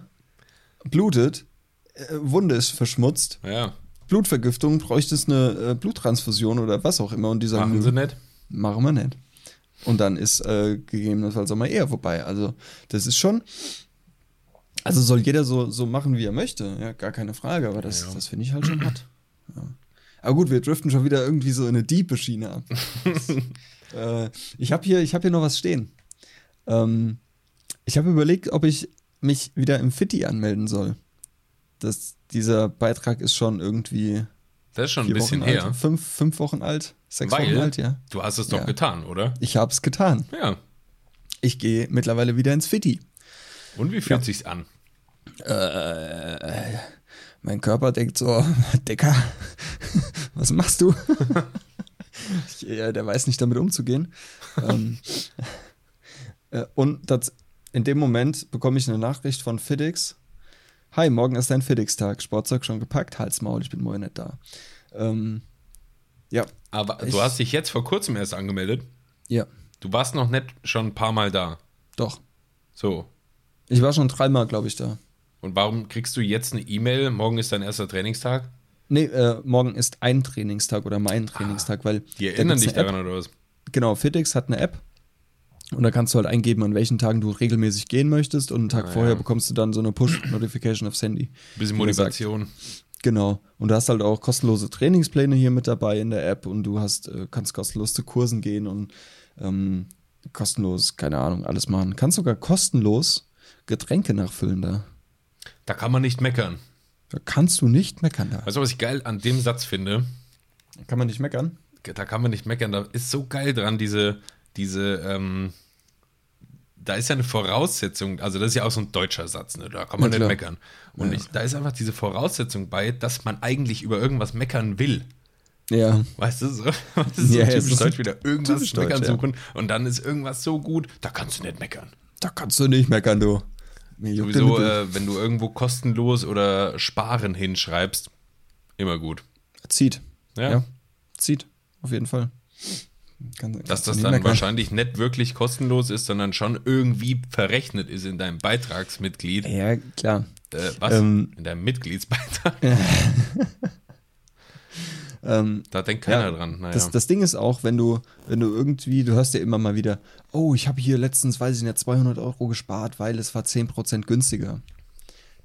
B: blutet, äh, Wunde ist verschmutzt,
A: Ja,
B: Blutvergiftung, bräuchtest eine äh, Bluttransfusion oder was auch immer. Und die sagen,
A: machen sie nicht.
B: machen wir nicht. Und dann ist äh, gegebenenfalls auch mal eher vorbei. Also, das ist schon. Also soll jeder so, so machen, wie er möchte. Ja, gar keine Frage. Aber das,
A: Ja.
B: das finde ich halt schon hart. Ja. Aber gut, wir driften schon wieder irgendwie so in eine diepe Schiene ab. äh, ich habe hier, ich hab hier noch was stehen. Ähm, ich habe überlegt, ob ich mich wieder im Fitti anmelden soll. Das, dieser Beitrag ist schon irgendwie
A: Das ist schon ein bisschen
B: Wochen
A: her.
B: alt, fünf, fünf Wochen alt, sechs Wochen
A: Weil
B: alt, ja.
A: du hast es doch
B: Ja.
A: getan, oder?
B: Ich habe es getan.
A: Ja.
B: Ich gehe mittlerweile wieder ins Fitti.
A: Und wie fühlt sich's an?
B: Äh, mein Körper denkt so, Dicker, was machst du? ich, ja, der weiß nicht damit umzugehen. ähm, äh, und das, in dem Moment bekomme ich eine Nachricht von FedEx. Hi, morgen ist dein FedEx-Tag. Sportzeug schon gepackt? Halsmaul, ich bin morgen nicht da. Ähm, ja.
A: Aber ich, du hast dich jetzt vor kurzem erst angemeldet?
B: Ja.
A: Du warst noch nicht schon ein paar Mal da?
B: Doch.
A: So.
B: Ich war schon dreimal, glaube ich, da.
A: Und warum kriegst du jetzt eine E-Mail? Morgen ist dein erster Trainingstag?
B: Nee, äh, morgen ist ein Trainingstag oder mein Trainingstag, ah, weil.
A: Die erinnern dich daran oder was?
B: Genau, FitX hat eine App. Und da kannst du halt eingeben, an welchen Tagen du regelmäßig gehen möchtest. Und einen Tag ah, vorher ja. bekommst du dann so eine Push-Notification aufs Handy.
A: Bisschen Motivation.
B: Genau. Und du hast halt auch kostenlose Trainingspläne hier mit dabei in der App und du hast, äh, kannst kostenlos zu Kursen gehen und ähm, kostenlos, keine Ahnung, alles machen. Kannst sogar kostenlos Getränke nachfüllen da.
A: Da kann man nicht meckern.
B: Da kannst du nicht meckern. Da.
A: Weißt du, was ich geil an dem Satz finde?
B: Da kann man nicht meckern.
A: Da kann man nicht meckern. Da ist so geil dran, diese, diese, ähm, da ist ja eine Voraussetzung, also das ist ja auch so ein deutscher Satz, ne? da kann man ja, nicht meckern. Und ja. ich, da ist einfach diese Voraussetzung bei, dass man eigentlich über irgendwas meckern will.
B: Ja.
A: Weißt du, so, das ist so ja, typisch Deutsch wieder, irgendwas meckern Deutsch, suchen und dann ist irgendwas so gut, da kannst du nicht meckern.
B: Da kannst du nicht meckern, du.
A: Sowieso, äh, wenn du irgendwo kostenlos oder sparen hinschreibst, immer gut.
B: Zieht. Ja. ja. Zieht, auf jeden Fall.
A: Kann, Dass das dann wahrscheinlich nicht wirklich kostenlos ist, sondern schon irgendwie verrechnet ist in deinem Beitragsmitglied.
B: Ja, klar.
A: Äh, was? Ähm, in deinem Mitgliedsbeitrag. Ähm, da denkt keiner ja, dran.
B: Naja. Das, das, Ding ist auch, wenn du, wenn du irgendwie, du hörst ja immer mal wieder, oh, ich habe hier letztens, weiß ich nicht, 200 Euro gespart, weil es war 10% günstiger.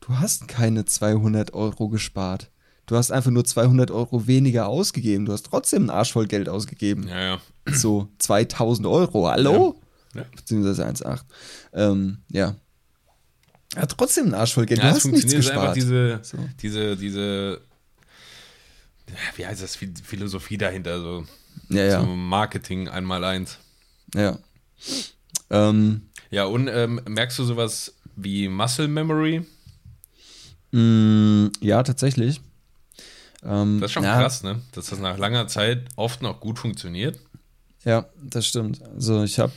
B: Du hast keine 200 Euro gespart. Du hast einfach nur 200 Euro weniger ausgegeben. Du hast trotzdem einen Arsch voll Geld ausgegeben.
A: Ja, ja.
B: So 2000 Euro. Hallo? Ja. ja. Beziehungsweise 1,8. Ähm, ja. Ja, trotzdem einen Arsch voll Geld. Ja, du hast nichts gespart.
A: Diese, so. diese, diese wie heißt das, Philosophie dahinter, so,
B: ja, ja.
A: so Marketing einmal eins.
B: Ja. Ähm,
A: ja, und ähm, merkst du sowas wie Muscle Memory?
B: Mm, ja, tatsächlich. Ähm,
A: das ist schon
B: ja.
A: krass, ne? Dass das nach langer Zeit oft noch gut funktioniert.
B: Ja, das stimmt. Also ich habe,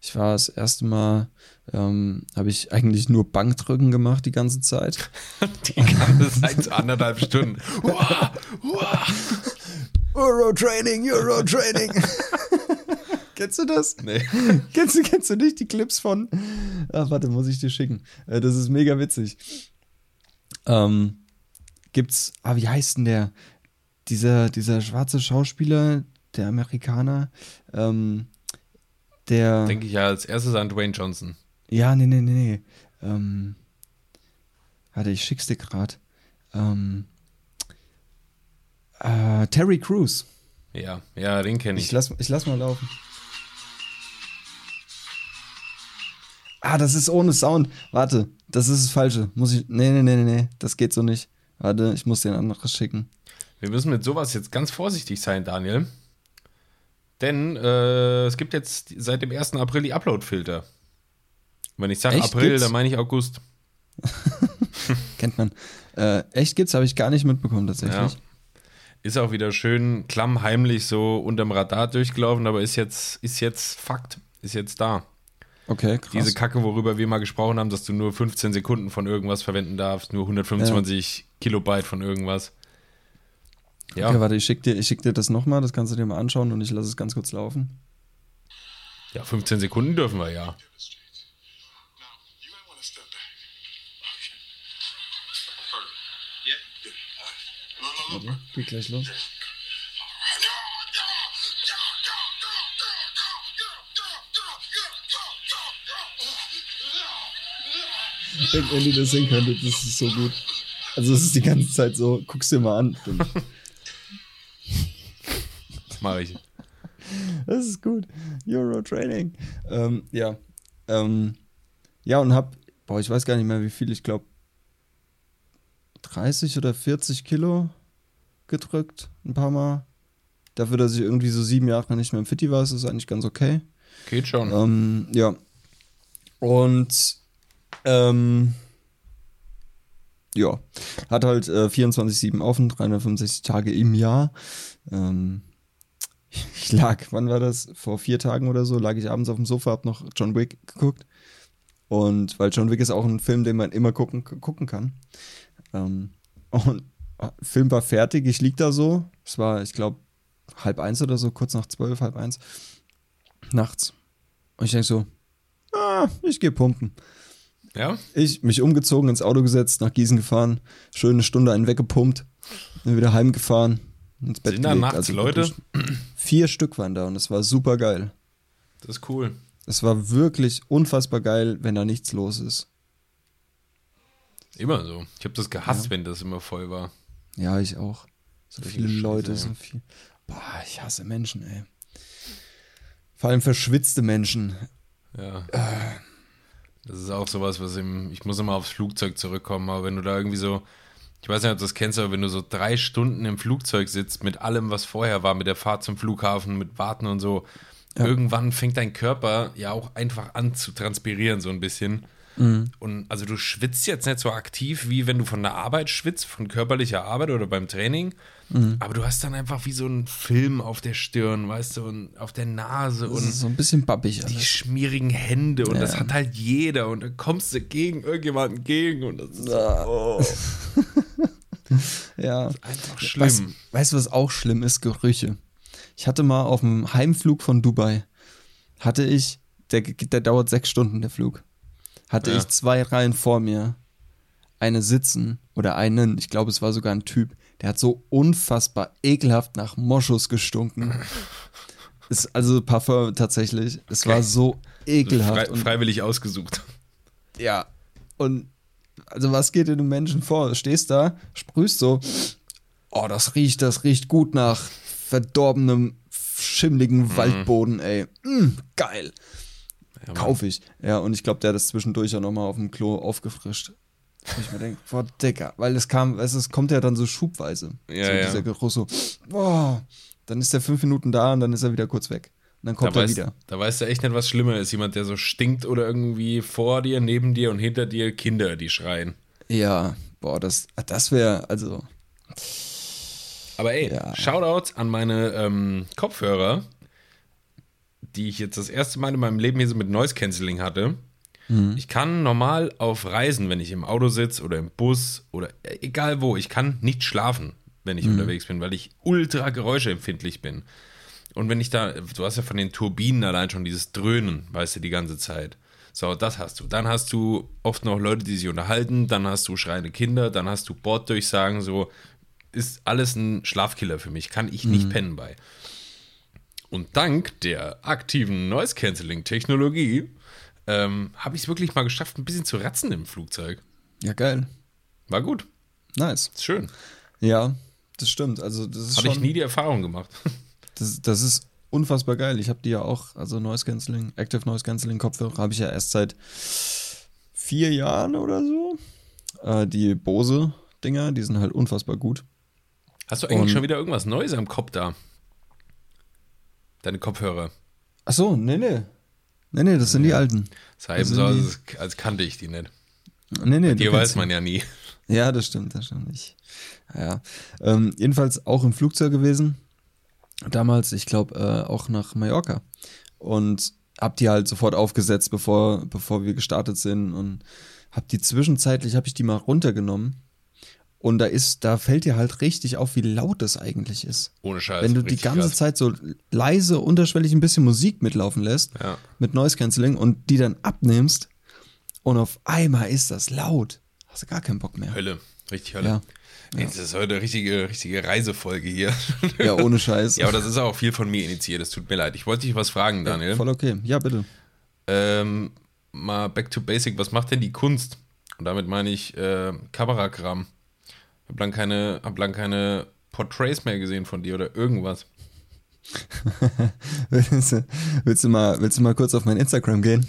B: ich war das erste Mal, ähm, habe ich eigentlich nur Bankdrücken gemacht die ganze Zeit.
A: die ganze Zeit so anderthalb Stunden.
B: Euro-Training, Euro-Training. kennst du das?
A: Nee.
B: kennst, du, kennst du nicht die Clips von? Ach, warte, muss ich dir schicken. Äh, das ist mega witzig. Ähm, gibt's, ah, wie heißt denn der? Dieser, dieser schwarze Schauspieler, der Amerikaner, ähm, der.
A: Denke ich ja als erstes an Dwayne Johnson.
B: Ja, nee, nee, nee, nee. Ähm, warte, ich schick's dir grad. Ähm, äh, Terry Crews.
A: Ja, ja, den kenne ich.
B: Ich lass, ich lass mal laufen. Ah, das ist ohne Sound. Warte, das ist das Falsche. Muss ich. Nee, nee, nee, nee, das geht so nicht. Warte, ich muss dir ein anderes schicken.
A: Wir müssen mit sowas jetzt ganz vorsichtig sein, Daniel. Denn äh, es gibt jetzt seit dem 1. April die Upload-Filter. Wenn ich sage April, gibt's? dann meine ich August.
B: Kennt man. Äh, echt gibt's, habe ich gar nicht mitbekommen tatsächlich. Ja.
A: Ist auch wieder schön klammheimlich so unterm Radar durchgelaufen, aber ist jetzt, ist jetzt Fakt, ist jetzt da.
B: Okay, krass.
A: Diese Kacke, worüber wir mal gesprochen haben, dass du nur 15 Sekunden von irgendwas verwenden darfst, nur 125 ja. Kilobyte von irgendwas.
B: Ja. Okay, warte, ich schicke dir, schick dir das nochmal, das kannst du dir mal anschauen und ich lasse es ganz kurz laufen.
A: Ja, 15 Sekunden dürfen wir ja.
B: Warte, geht gleich los. Wenn, wenn ihr das sehen könntet, das ist so gut. Also es ist die ganze Zeit so, guck's dir mal an.
A: das mache ich.
B: Das ist gut. Euro Training. Ähm, ja. Ähm, ja, und hab, boah, ich weiß gar nicht mehr, wie viel, ich glaube 30 oder 40 Kilo gedrückt, ein paar Mal. Dafür, dass ich irgendwie so sieben Jahre nicht mehr im Fitti war, ist das eigentlich ganz okay.
A: Geht schon.
B: Ähm, ja. Und ähm, ja, hat halt äh, 24-7 offen, 365 Tage im Jahr. Ähm, ich lag, wann war das? Vor vier Tagen oder so, lag ich abends auf dem Sofa, hab noch John Wick geguckt. Und weil John Wick ist auch ein Film, den man immer gucken, gucken kann. Ähm, und äh, Film war fertig, ich lieg da so. Es war, ich glaube, halb eins oder so, kurz nach zwölf, halb eins. Nachts. Und ich denke so, ah, ich gehe pumpen.
A: Ja?
B: Ich mich umgezogen, ins Auto gesetzt, nach Gießen gefahren, schöne Stunde einen weggepumpt, dann wieder heimgefahren, ins Bett
A: Sind da nachts
B: Also
A: Leute?
B: Vier Stück waren da und es war super geil.
A: Das ist cool.
B: Es war wirklich unfassbar geil, wenn da nichts los ist.
A: Immer so. Ich habe das gehasst, wenn das immer voll war.
B: Ja, ich auch. So viele
A: Scheiße,
B: Leute, so viel. Boah, ich hasse Menschen, ey. Vor allem verschwitzte Menschen.
A: Ja. Das ist auch sowas, was im, ich muss immer aufs Flugzeug zurückkommen, aber wenn du da irgendwie so, ich weiß nicht, ob du das kennst, aber wenn du so drei Stunden im Flugzeug sitzt mit allem, was vorher war, mit der Fahrt zum Flughafen, mit Warten und so, irgendwann fängt dein Körper ja auch einfach an zu transpirieren, so ein bisschen. Und also du schwitzt jetzt nicht so aktiv, wie wenn du von der Arbeit schwitzt, von körperlicher Arbeit oder beim Training. Aber du hast dann einfach wie so einen Film auf der Stirn, weißt du, und auf der Nase
B: Das
A: und
B: ist so ein bisschen babbig
A: die
B: alles.
A: schmierigen Hände und das
B: Ja.
A: hat halt jeder und dann kommst du gegen irgendjemanden gegen und das ist so, oh,
B: Ja.
A: einfach
B: Weißt,
A: schlimm.
B: weißt du, was auch schlimm ist? Gerüche. Ich hatte mal auf dem Heimflug von Dubai, hatte ich, der, der dauert sechs Stunden, der Flug, hatte
A: Ja.
B: ich zwei Reihen vor mir, eine sitzen oder einen, ich glaube, es war sogar ein Typ, der hat so unfassbar ekelhaft nach Moschus gestunken. ist also Parfum tatsächlich. Es war so ekelhaft.
A: Frei,
B: und
A: freiwillig ausgesucht.
B: ja. Und also was geht in den Menschen vor? Du stehst da, sprühst so, oh, das riecht, das riecht gut nach verdorbenem, schimmligen Waldboden, ey. Mm, geil.
A: Ja, Mann.
B: Kauf ich. Ja, und ich glaube, der hat das zwischendurch auch nochmal auf dem Klo aufgefrischt. Wo ich mir denke, boah, Dicker, weil es kam, du, es kommt ja dann so schubweise.
A: Ja,
B: so
A: ja.
B: dieser Geruch so, boah, dann ist er fünf Minuten da und dann ist er wieder kurz weg. Und dann
A: Da
B: kommt er
A: weißt,
B: wieder.
A: da weißt du echt nicht, was schlimmer ist. Jemand, der so stinkt oder irgendwie vor dir, neben dir und hinter dir Kinder, die schreien.
B: Ja, boah, das, das wäre, also,
A: Aber ey,
B: Ja.
A: Shoutouts an meine ähm, Kopfhörer, die ich jetzt das erste Mal in meinem Leben hier so mit Noise Cancelling hatte. Ich kann normal auf Reisen, wenn ich im Auto sitze oder im Bus oder äh, egal wo, ich kann nicht schlafen, wenn ich unterwegs bin, weil ich ultra geräuscheempfindlich bin. Und wenn ich da, du hast ja von den Turbinen allein schon dieses Dröhnen, weißt du, die ganze Zeit. So, das hast du. Dann hast du oft noch Leute, die sich unterhalten, dann hast du schreiende Kinder, dann hast du Borddurchsagen, so ist alles ein Schlafkiller für mich, kann ich nicht pennen bei. Und dank der aktiven Noise-Canceling-Technologie ähm, habe ich es wirklich mal geschafft, ein bisschen zu ratzen im Flugzeug.
B: ja, geil.
A: War gut,
B: Nice.
A: ist schön.
B: Ja, das stimmt. Also, das ist
A: Habe
B: schon,
A: ich nie die Erfahrung gemacht.
B: das, das ist unfassbar geil. Ich habe die ja auch, also Noise Cancelling, Active Noise Cancelling Kopfhörer habe ich ja erst seit vier Jahren oder so. Äh, die Bose Dinger, die sind halt unfassbar gut.
A: Hast du eigentlich
B: Und-
A: schon wieder irgendwas Neues am Kopf da? Deine Kopfhörer.
B: Ach so, nee, nee. Nee, nee, das sind die alten.
A: Das heißt, so,
B: die-
A: als, als kannte ich die nicht.
B: Nee, nee,
A: Dir
B: kennst
A: weiß
B: die.
A: man ja nie.
B: Ja, das stimmt, das stimmt. Ich, ja. Ähm, jedenfalls auch im Flugzeug gewesen. Damals, ich glaube, äh, auch nach Mallorca. Und hab die halt sofort aufgesetzt, bevor, bevor wir gestartet sind. Und hab die zwischenzeitlich, habe ich die mal runtergenommen. Und da ist, da fällt dir halt richtig auf, wie laut das eigentlich ist.
A: Ohne Scheiß.
B: Wenn du die ganze
A: krass.
B: Zeit so leise, unterschwellig ein bisschen Musik mitlaufen lässt,
A: Ja.
B: mit Noise Cancelling und die dann abnimmst und auf einmal ist das laut, hast du gar keinen Bock mehr.
A: Hölle. Richtig Hölle.
B: Ja.
A: Ey, Das ist heute eine richtige, richtige Reisefolge hier.
B: Ja, ohne Scheiß.
A: ja, aber das ist auch viel von mir initiiert. Es tut mir leid. Ich wollte dich was fragen, Daniel.
B: Voll okay. Ja, bitte.
A: Ähm, mal back to basic. Was macht denn die Kunst? Und damit meine ich äh, Kamerakram. Hab lang keine, hab lang keine Portraits mehr gesehen von dir oder irgendwas.
B: willst, du, willst, du mal, willst du mal kurz auf mein Instagram gehen?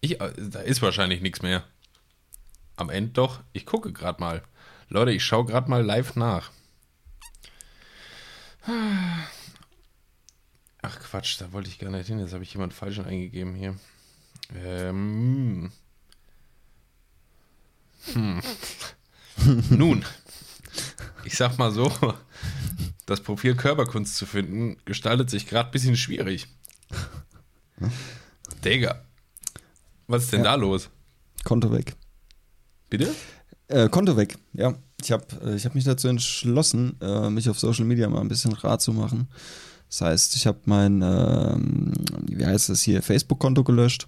A: Ich, äh, da ist wahrscheinlich nichts mehr. Am Ende doch. Ich gucke gerade mal. Leute, ich schaue gerade mal live nach. Ach Quatsch, da wollte ich gar nicht hin. Jetzt habe ich jemand falschen eingegeben hier. Ähm. Nun, ich sag mal so, das Profil Körperkunst zu finden, gestaltet sich gerade ein bisschen schwierig. Digga, was ist denn
B: Ja.
A: da los?
B: Konto weg.
A: Bitte?
B: Äh, Konto weg, ja. Ich habe äh, ich hab mich dazu entschlossen, äh, mich auf Social Media mal ein bisschen rar zu machen. Das heißt, ich habe mein, ähm, wie heißt das hier, Facebook-Konto gelöscht.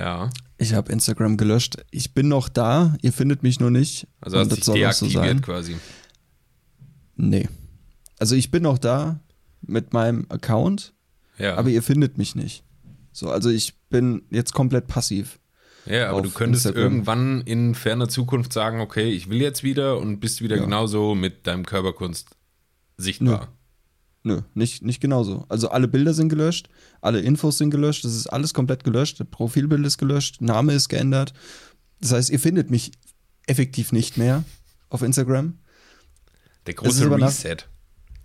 A: Ja,
B: Ich habe Instagram gelöscht. Ich bin noch da, ihr findet mich nur nicht.
A: also hast
B: so
A: deaktiviert
B: sein.
A: quasi.
B: Nee. Also ich bin noch da mit meinem Account,
A: Ja,
B: aber ihr findet mich nicht. So, also ich bin jetzt komplett passiv.
A: ja aber du könntest
B: Instagram.
A: irgendwann in ferner Zukunft sagen, okay, ich will jetzt wieder und bist wieder
B: Ja.
A: genauso mit deinem Körperkunst sichtbar.
B: Nö, nicht, nicht genauso. Also alle Bilder sind gelöscht, alle Infos sind gelöscht, das ist alles komplett gelöscht, das Profilbild ist gelöscht, Name ist geändert. Das heißt, ihr findet mich effektiv nicht mehr auf Instagram.
A: Der große Reset.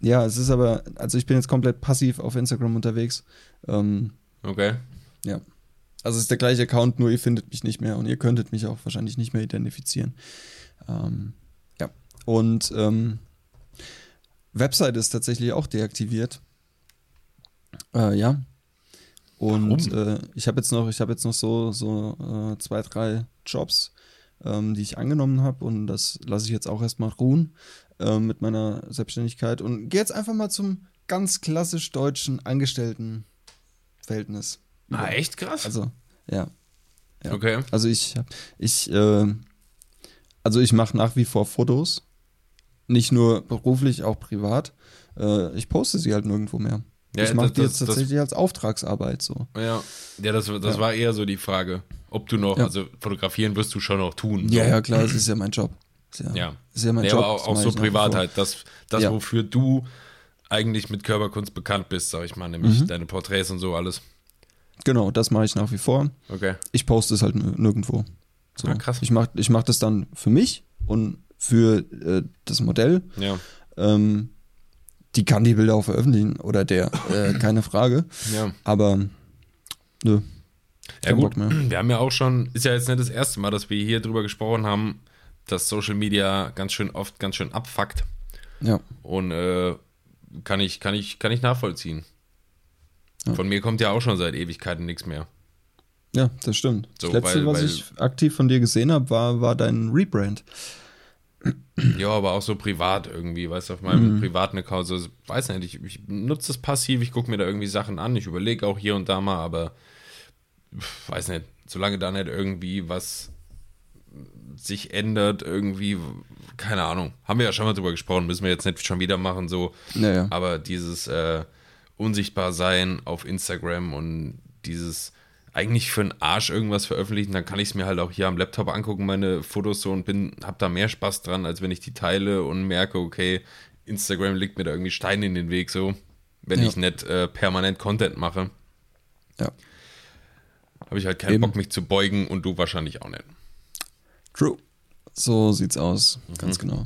B: Ja, es ist aber, also ich bin jetzt komplett passiv auf Instagram unterwegs. Ähm,
A: Okay.
B: ja. Also es ist der gleiche Account, nur ihr findet mich nicht mehr und ihr könntet mich auch wahrscheinlich nicht mehr identifizieren. Ähm, ja. Und ähm, Website ist tatsächlich auch deaktiviert. Äh, ja. Und äh, ich habe jetzt noch, ich habe jetzt noch so, so äh, zwei, drei Jobs, ähm, die ich angenommen habe und das lasse ich jetzt auch erstmal ruhen äh, mit meiner Selbstständigkeit und gehe jetzt einfach mal zum ganz klassisch deutschen Angestelltenverhältnis.
A: Ah, echt krass?
B: Also, ja. ja.
A: okay.
B: Also ich, ich, äh, also ich mache nach wie vor Fotos. Nicht nur beruflich, auch privat. Äh, ich poste sie halt nirgendwo mehr.
A: Ja,
B: ich mache
A: das-
B: die
A: das-
B: jetzt
A: das-
B: tatsächlich als Auftragsarbeit so.
A: Ja, ja das, das
B: Ja.
A: war eher so die Frage, ob du noch,
B: Ja.
A: also fotografieren wirst du schon noch tun.
B: Ja,
A: so.
B: ja, klar, es ist ja mein Job. Ist ja,
A: Ja.
B: Ist ja mein
A: Ja,
B: Job.
A: aber auch,
B: das
A: auch so privat halt. Das, das
B: Ja.
A: wofür du eigentlich mit Körperkunst bekannt bist, sag ich mal, nämlich
B: Mhm.
A: deine Porträts und so alles.
B: Genau, das mache ich nach wie vor.
A: Okay.
B: Ich poste es halt nir- nirgendwo. So.
A: Ah, krass.
B: Ich mache ich mach das dann für mich und für äh, das Modell.
A: Ja.
B: Ähm, die kann die Bilder auch veröffentlichen oder der, äh, keine Frage.
A: Ja.
B: Aber nö,
A: Ja, gut. Wir haben ja auch schon, ist ja jetzt nicht das erste Mal, dass wir hier drüber gesprochen haben, dass Social Media ganz schön oft ganz schön abfuckt.
B: ja.
A: Und äh, kann ich, kann ich, kann ich nachvollziehen.
B: Ja.
A: Von mir kommt ja auch schon seit Ewigkeiten nichts mehr.
B: Ja, das stimmt.
A: So,
B: das letzte,
A: weil-
B: was
A: weil-
B: ich aktiv von dir gesehen habe, war, war dein Rebrand.
A: Ja, aber auch so privat irgendwie, weißt du, auf meinem
B: Mhm.
A: privaten Account, so, weiß nicht, ich, ich nutze das passiv, ich gucke mir da irgendwie Sachen an, ich überlege auch hier und da mal, aber weiß nicht, solange da nicht irgendwie was sich ändert, irgendwie, keine Ahnung, haben wir ja schon mal drüber gesprochen, müssen wir jetzt nicht schon wieder machen, so,
B: Naja.
A: aber dieses äh, unsichtbar sein auf Instagram und dieses eigentlich für einen Arsch irgendwas veröffentlichen, dann kann ich es mir halt auch hier am Laptop angucken, meine Fotos so und bin, hab da mehr Spaß dran, als wenn ich die teile und merke, okay, Instagram legt mir da irgendwie Steine in den Weg, so, wenn
B: Ja.
A: ich nicht äh, permanent Content mache.
B: Ja.
A: Habe ich halt keinen
B: Eben.
A: Bock, mich zu beugen und du wahrscheinlich auch nicht.
B: True. So sieht's aus, ganz genau.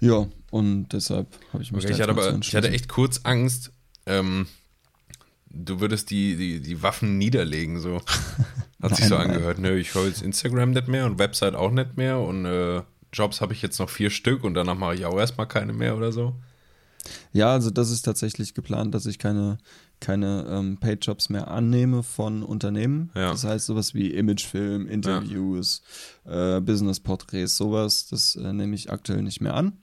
B: Ja, und deshalb habe ich mich
A: Mhm. Okay, ich hatte aber, ich hatte echt kurz Angst, ähm, du würdest die, die, die Waffen niederlegen, so. Hat sich so angehört. Nö, ich höre jetzt Instagram nicht mehr und Website auch nicht mehr und äh, Jobs habe ich jetzt noch vier Stück und danach mache ich auch erstmal keine mehr oder so.
B: Ja, also das ist tatsächlich geplant, dass ich keine, keine ähm, Paid-Jobs mehr annehme von Unternehmen.
A: Ja.
B: Das heißt sowas wie Imagefilm, Interviews, äh, Business-Porträts, sowas, das äh, nehme ich aktuell nicht mehr an.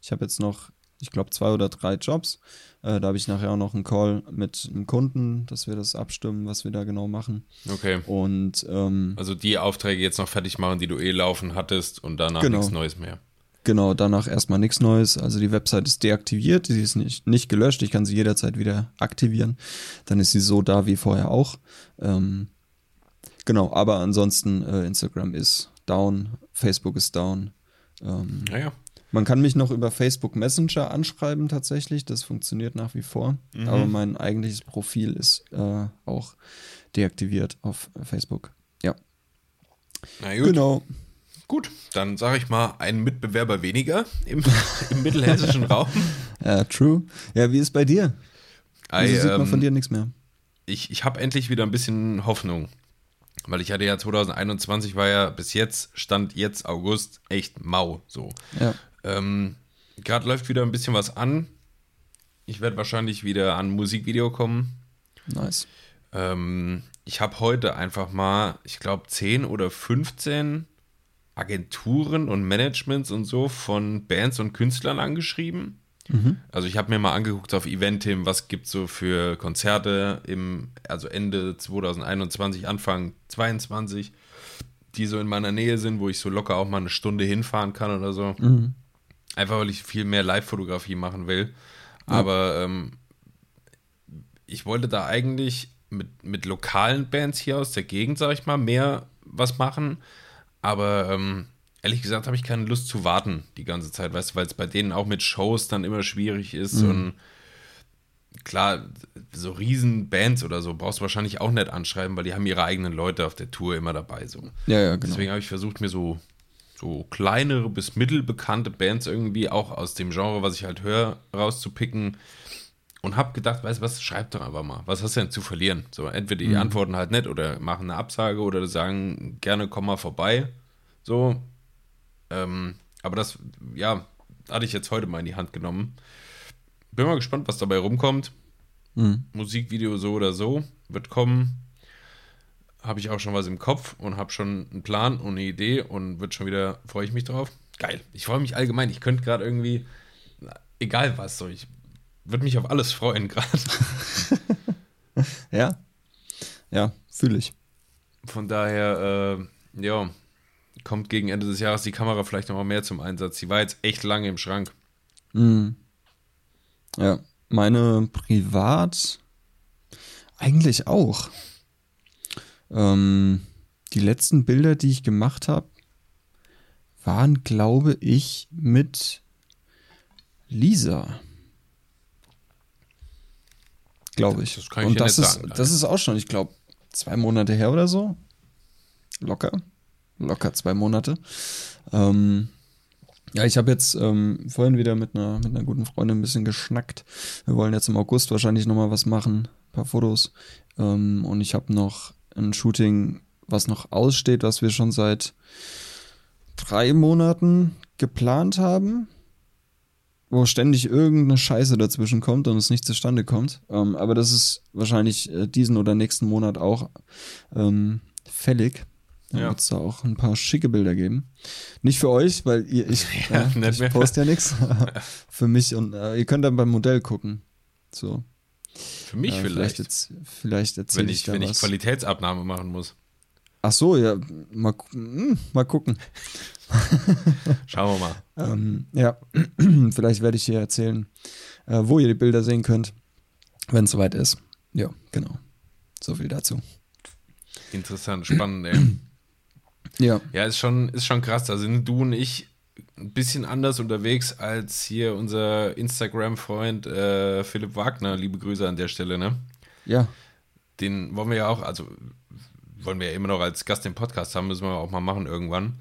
B: Ich habe jetzt noch, ich glaube, zwei oder drei Jobs. Äh, da habe ich nachher auch noch einen Call mit einem Kunden, dass wir das abstimmen, was wir da genau machen.
A: Okay.
B: Und ähm,
A: Also die Aufträge jetzt noch fertig machen, die du eh laufen hattest und danach
B: Genau.
A: nichts Neues mehr.
B: Genau, danach erstmal nichts Neues. Also die Website ist deaktiviert, sie ist nicht, nicht gelöscht, ich kann sie jederzeit wieder aktivieren. Dann ist sie so da wie vorher auch. Ähm, genau, aber ansonsten äh, Instagram ist down, Facebook ist down. Ähm,
A: Naja.
B: Man kann mich noch über Facebook Messenger anschreiben tatsächlich, das funktioniert nach wie vor. Aber mein eigentliches Profil ist äh, auch deaktiviert auf Facebook. Ja,
A: Na gut.
B: genau.
A: Gut, dann sage ich mal, ein Mitbewerber weniger im, im mittelhessischen Raum.
B: Ja, true. Ja, wie ist bei dir? Wieso sieht man
A: ähm,
B: von dir nichts mehr?
A: ich, ich habe endlich wieder ein bisschen Hoffnung. Weil ich hatte ja 2021 war ja bis jetzt, stand jetzt August, echt mau so.
B: Ja.
A: Ähm, Gerade läuft wieder ein bisschen was an. Ich werde wahrscheinlich wieder an ein Musikvideo kommen.
B: Nice.
A: Ähm, ich habe heute einfach mal, ich glaube, 10 oder 15 Agenturen und Managements und so von Bands und Künstlern angeschrieben. Also ich habe mir mal angeguckt auf Eventim, was gibt es so für Konzerte im, also Ende 2021, Anfang 22, die so in meiner Nähe sind, wo ich so locker auch mal eine Stunde hinfahren kann oder so. Einfach weil ich viel mehr Live-Fotografie machen will. Aber ähm, ich wollte da eigentlich mit, mit lokalen Bands hier aus der Gegend, sag ich mal, mehr was machen. Aber ähm, ehrlich gesagt habe ich keine Lust zu warten die ganze Zeit, weißt du, weil es bei denen auch mit Shows dann immer schwierig ist. Und klar, so Riesenbands oder so brauchst du wahrscheinlich auch nicht anschreiben, weil die haben ihre eigenen Leute auf der Tour immer dabei. So.
B: Ja, ja, genau.
A: Deswegen habe ich versucht, mir so, so kleinere bis mittelbekannte Bands irgendwie auch aus dem Genre, was ich halt höre, rauszupicken. Und habe gedacht, weißt du was, schreib doch einfach mal. Was hast du denn zu verlieren? So, entweder die antworten halt nicht oder machen eine Absage oder sagen, gerne komm mal vorbei. So. Ähm, aber das, ja, hatte ich jetzt heute mal in die Hand genommen. Bin mal gespannt, was dabei rumkommt.
B: Mhm.
A: Musikvideo so oder so wird kommen. Habe ich auch schon was im Kopf und habe schon einen Plan und eine Idee und wird schon wieder, freue ich mich drauf. Geil. Ich freue mich allgemein. Ich könnte gerade irgendwie, egal was, so, ich würde mich auf alles freuen gerade.
B: Ja. Ja, fühle ich.
A: Von daher, äh, ja, kommt gegen Ende des Jahres die Kamera vielleicht nochmal mehr zum Einsatz. Die war jetzt echt lange im Schrank.
B: Ja. Meine privat eigentlich auch. Ähm, die letzten Bilder, die ich gemacht habe, waren, glaube ich, mit Lisa. Glaube ich.
A: Das kann ich
B: Und das
A: nicht
B: ist,
A: sagen,
B: das ist auch schon, ich glaube, zwei Monate her oder so. Locker. Locker zwei Monate. Ähm, ja, ich habe jetzt ähm, vorhin wieder mit einer, mit einer guten Freundin ein bisschen geschnackt. Wir wollen jetzt im August wahrscheinlich nochmal was machen, ein paar Fotos. Ähm, und ich habe noch ein Shooting, was noch aussteht, was wir schon seit drei Monaten geplant haben, wo ständig irgendeine Scheiße dazwischen kommt und es nicht zustande kommt. Ähm, aber das ist wahrscheinlich äh, diesen oder nächsten Monat auch ähm, fällig. Da
A: Ja.
B: wird es da auch ein paar schicke Bilder geben. Nicht für euch, weil ihr, ich,
A: Ja, nicht
B: ich poste ja nichts. für mich und äh, ihr könnt dann beim Modell gucken. So.
A: Für mich
B: Äh,
A: vielleicht.
B: jetzt, vielleicht erzähle
A: wenn
B: ich,
A: ich,
B: da
A: wenn ich
B: was.
A: Qualitätsabnahme machen muss.
B: Ach so, ja, mal, gu- hm, mal gucken.
A: Schauen wir mal.
B: Ähm, ja, vielleicht werde ich hier erzählen, äh, wo ihr die Bilder sehen könnt, wenn es soweit ist. Ja, genau. So viel dazu.
A: Interessant, spannend, ey.
B: Ja,
A: Ja, ist schon, ist schon krass. Sind du und ich ein bisschen anders unterwegs als hier unser Instagram-Freund äh, Philipp Wagner. Liebe Grüße an der Stelle, ne?
B: ja,
A: Den wollen wir ja auch, also wollen wir ja immer noch als Gast im Podcast haben, müssen wir auch mal machen irgendwann.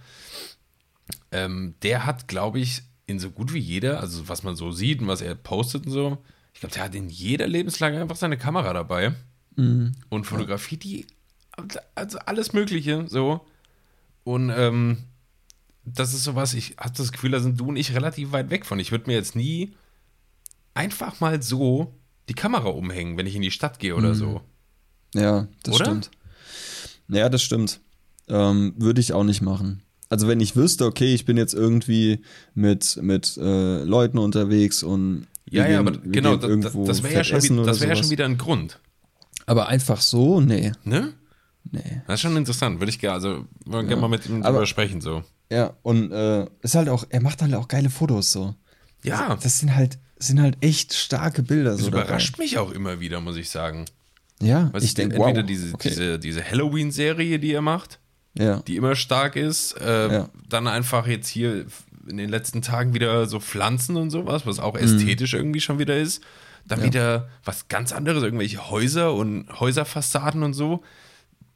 A: Ähm, der hat, glaube ich, in so gut wie jeder, also was man so sieht und was er postet und so, ich glaube, der hat in jeder Lebenslage einfach seine Kamera dabei und fotografiert die, also alles Mögliche, so. Und ähm, das ist sowas, ich habe das Gefühl, da sind du und ich relativ weit weg von. Ich würde mir jetzt nie einfach mal so die Kamera umhängen, wenn ich in die Stadt gehe oder so.
B: ja, das
A: Oder?
B: stimmt. Ja, das stimmt. Ähm, Würde ich auch nicht machen. Also wenn ich wüsste, okay, ich bin jetzt irgendwie mit, mit äh, Leuten unterwegs und
A: Ja, ja,
B: gehen-
A: aber
B: wir
A: genau,
B: gehen
A: das, wäre ja, schon, wie- das wär ja schon wieder ein Grund.
B: Aber einfach so, nee,
A: Ne?
B: nee.
A: Das ist schon interessant. Würde ich gerne, also wollen gerne mal mit ihm
B: Aber-
A: drüber sprechen, so.
B: Ja, und äh, ist halt auch, er macht halt auch geile Fotos so.
A: Ja,
B: Das sind halt, sind halt echt starke Bilder
A: das
B: so
A: überrascht mich auch immer wieder, muss ich sagen.
B: dabei. Ja,
A: Weißt
B: ich denke,
A: entweder
B: wow,
A: diese,
B: okay.
A: diese, diese Halloween-Serie, die er macht,
B: ja,
A: die immer stark ist, äh,
B: Ja.
A: dann einfach jetzt hier in den letzten Tagen wieder so Pflanzen und sowas, was
B: Mhm.
A: auch ästhetisch irgendwie schon wieder ist. Dann wieder was ganz anderes, irgendwelche Häuser und Häuserfassaden und so.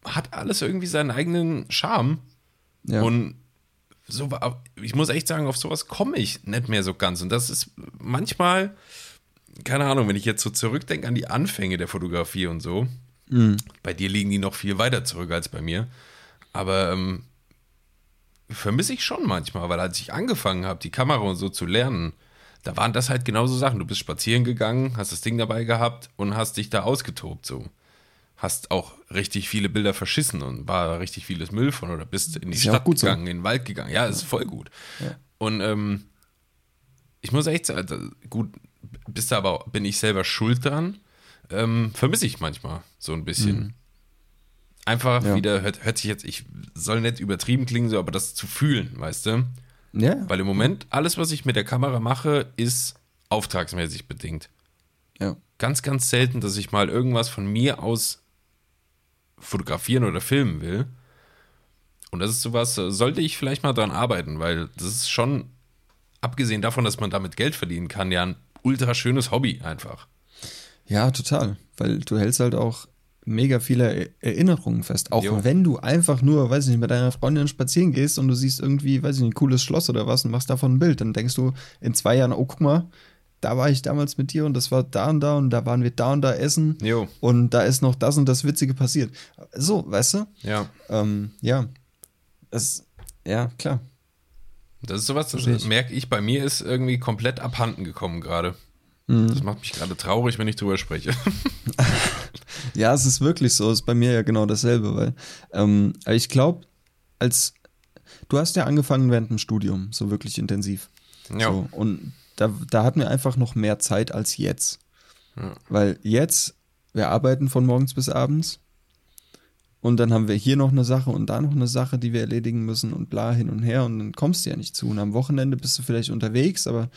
A: Hat alles irgendwie seinen eigenen Charme.
B: ja.
A: Und so, war- ich muss echt sagen, auf sowas komme ich nicht mehr so ganz. Und das ist manchmal, keine Ahnung, wenn ich jetzt so zurückdenke an die Anfänge der Fotografie und so, Mhm. Bei dir liegen die noch viel weiter zurück als bei mir. Aber ähm, vermisse ich schon manchmal, weil als ich angefangen habe, die Kamera und so zu lernen, da waren das halt genauso Sachen. Du bist spazieren gegangen, hast das Ding dabei gehabt und hast dich da ausgetobt so. Hast auch richtig viele Bilder verschissen und war richtig vieles Müll von oder bist in die ist Stadt gegangen, so. in den Wald gegangen. Ja, ist voll gut. Ja. Und ähm, ich muss echt sagen, also gut, bist da aber bin ich selber schuld dran. Ähm, vermisse ich manchmal so ein bisschen. Mhm. Einfach ja. wieder, hört, hört sich jetzt, ich soll nicht übertrieben klingen, so, aber das zu fühlen, weißt du? Ja. Weil im Moment alles, was ich mit der Kamera mache, ist auftragsmäßig bedingt. Ja. Ganz, ganz selten, dass ich mal irgendwas von mir aus fotografieren oder filmen will. Und das ist sowas, sollte ich vielleicht mal dran arbeiten, weil das ist schon, abgesehen davon, dass man damit Geld verdienen kann, ja ein ultra schönes Hobby einfach.
B: Ja, total. Weil du hältst halt auch mega viele Erinnerungen fest. Auch jo. wenn du einfach nur, weiß ich nicht, mit deiner Freundin spazieren gehst und du siehst irgendwie, weiß ich nicht, ein cooles Schloss oder was und machst davon ein Bild, dann denkst du in zwei Jahren, oh, guck mal, da war ich damals mit dir und das war da und da und da waren wir da und da essen jo. und da ist noch das und das Witzige passiert. So, weißt du?
A: Ja.
B: Ähm, ja. Es, ja, klar.
A: Das ist sowas, das merke ich, bei mir ist irgendwie komplett abhanden gekommen gerade. Mhm. Das macht mich gerade traurig, wenn ich drüber spreche.
B: ja, es ist wirklich so. Es ist bei mir ja genau dasselbe, weil ähm, ich glaube, als du hast ja angefangen während dem Studium, so wirklich intensiv. Ja. So, und da, da hatten wir einfach noch mehr Zeit als jetzt. Ja. Weil jetzt, wir arbeiten von morgens bis abends. Und dann haben wir hier noch eine Sache und da noch eine Sache, die wir erledigen müssen und bla hin und her und dann kommst du ja nicht zu. Und am Wochenende bist du vielleicht unterwegs, aber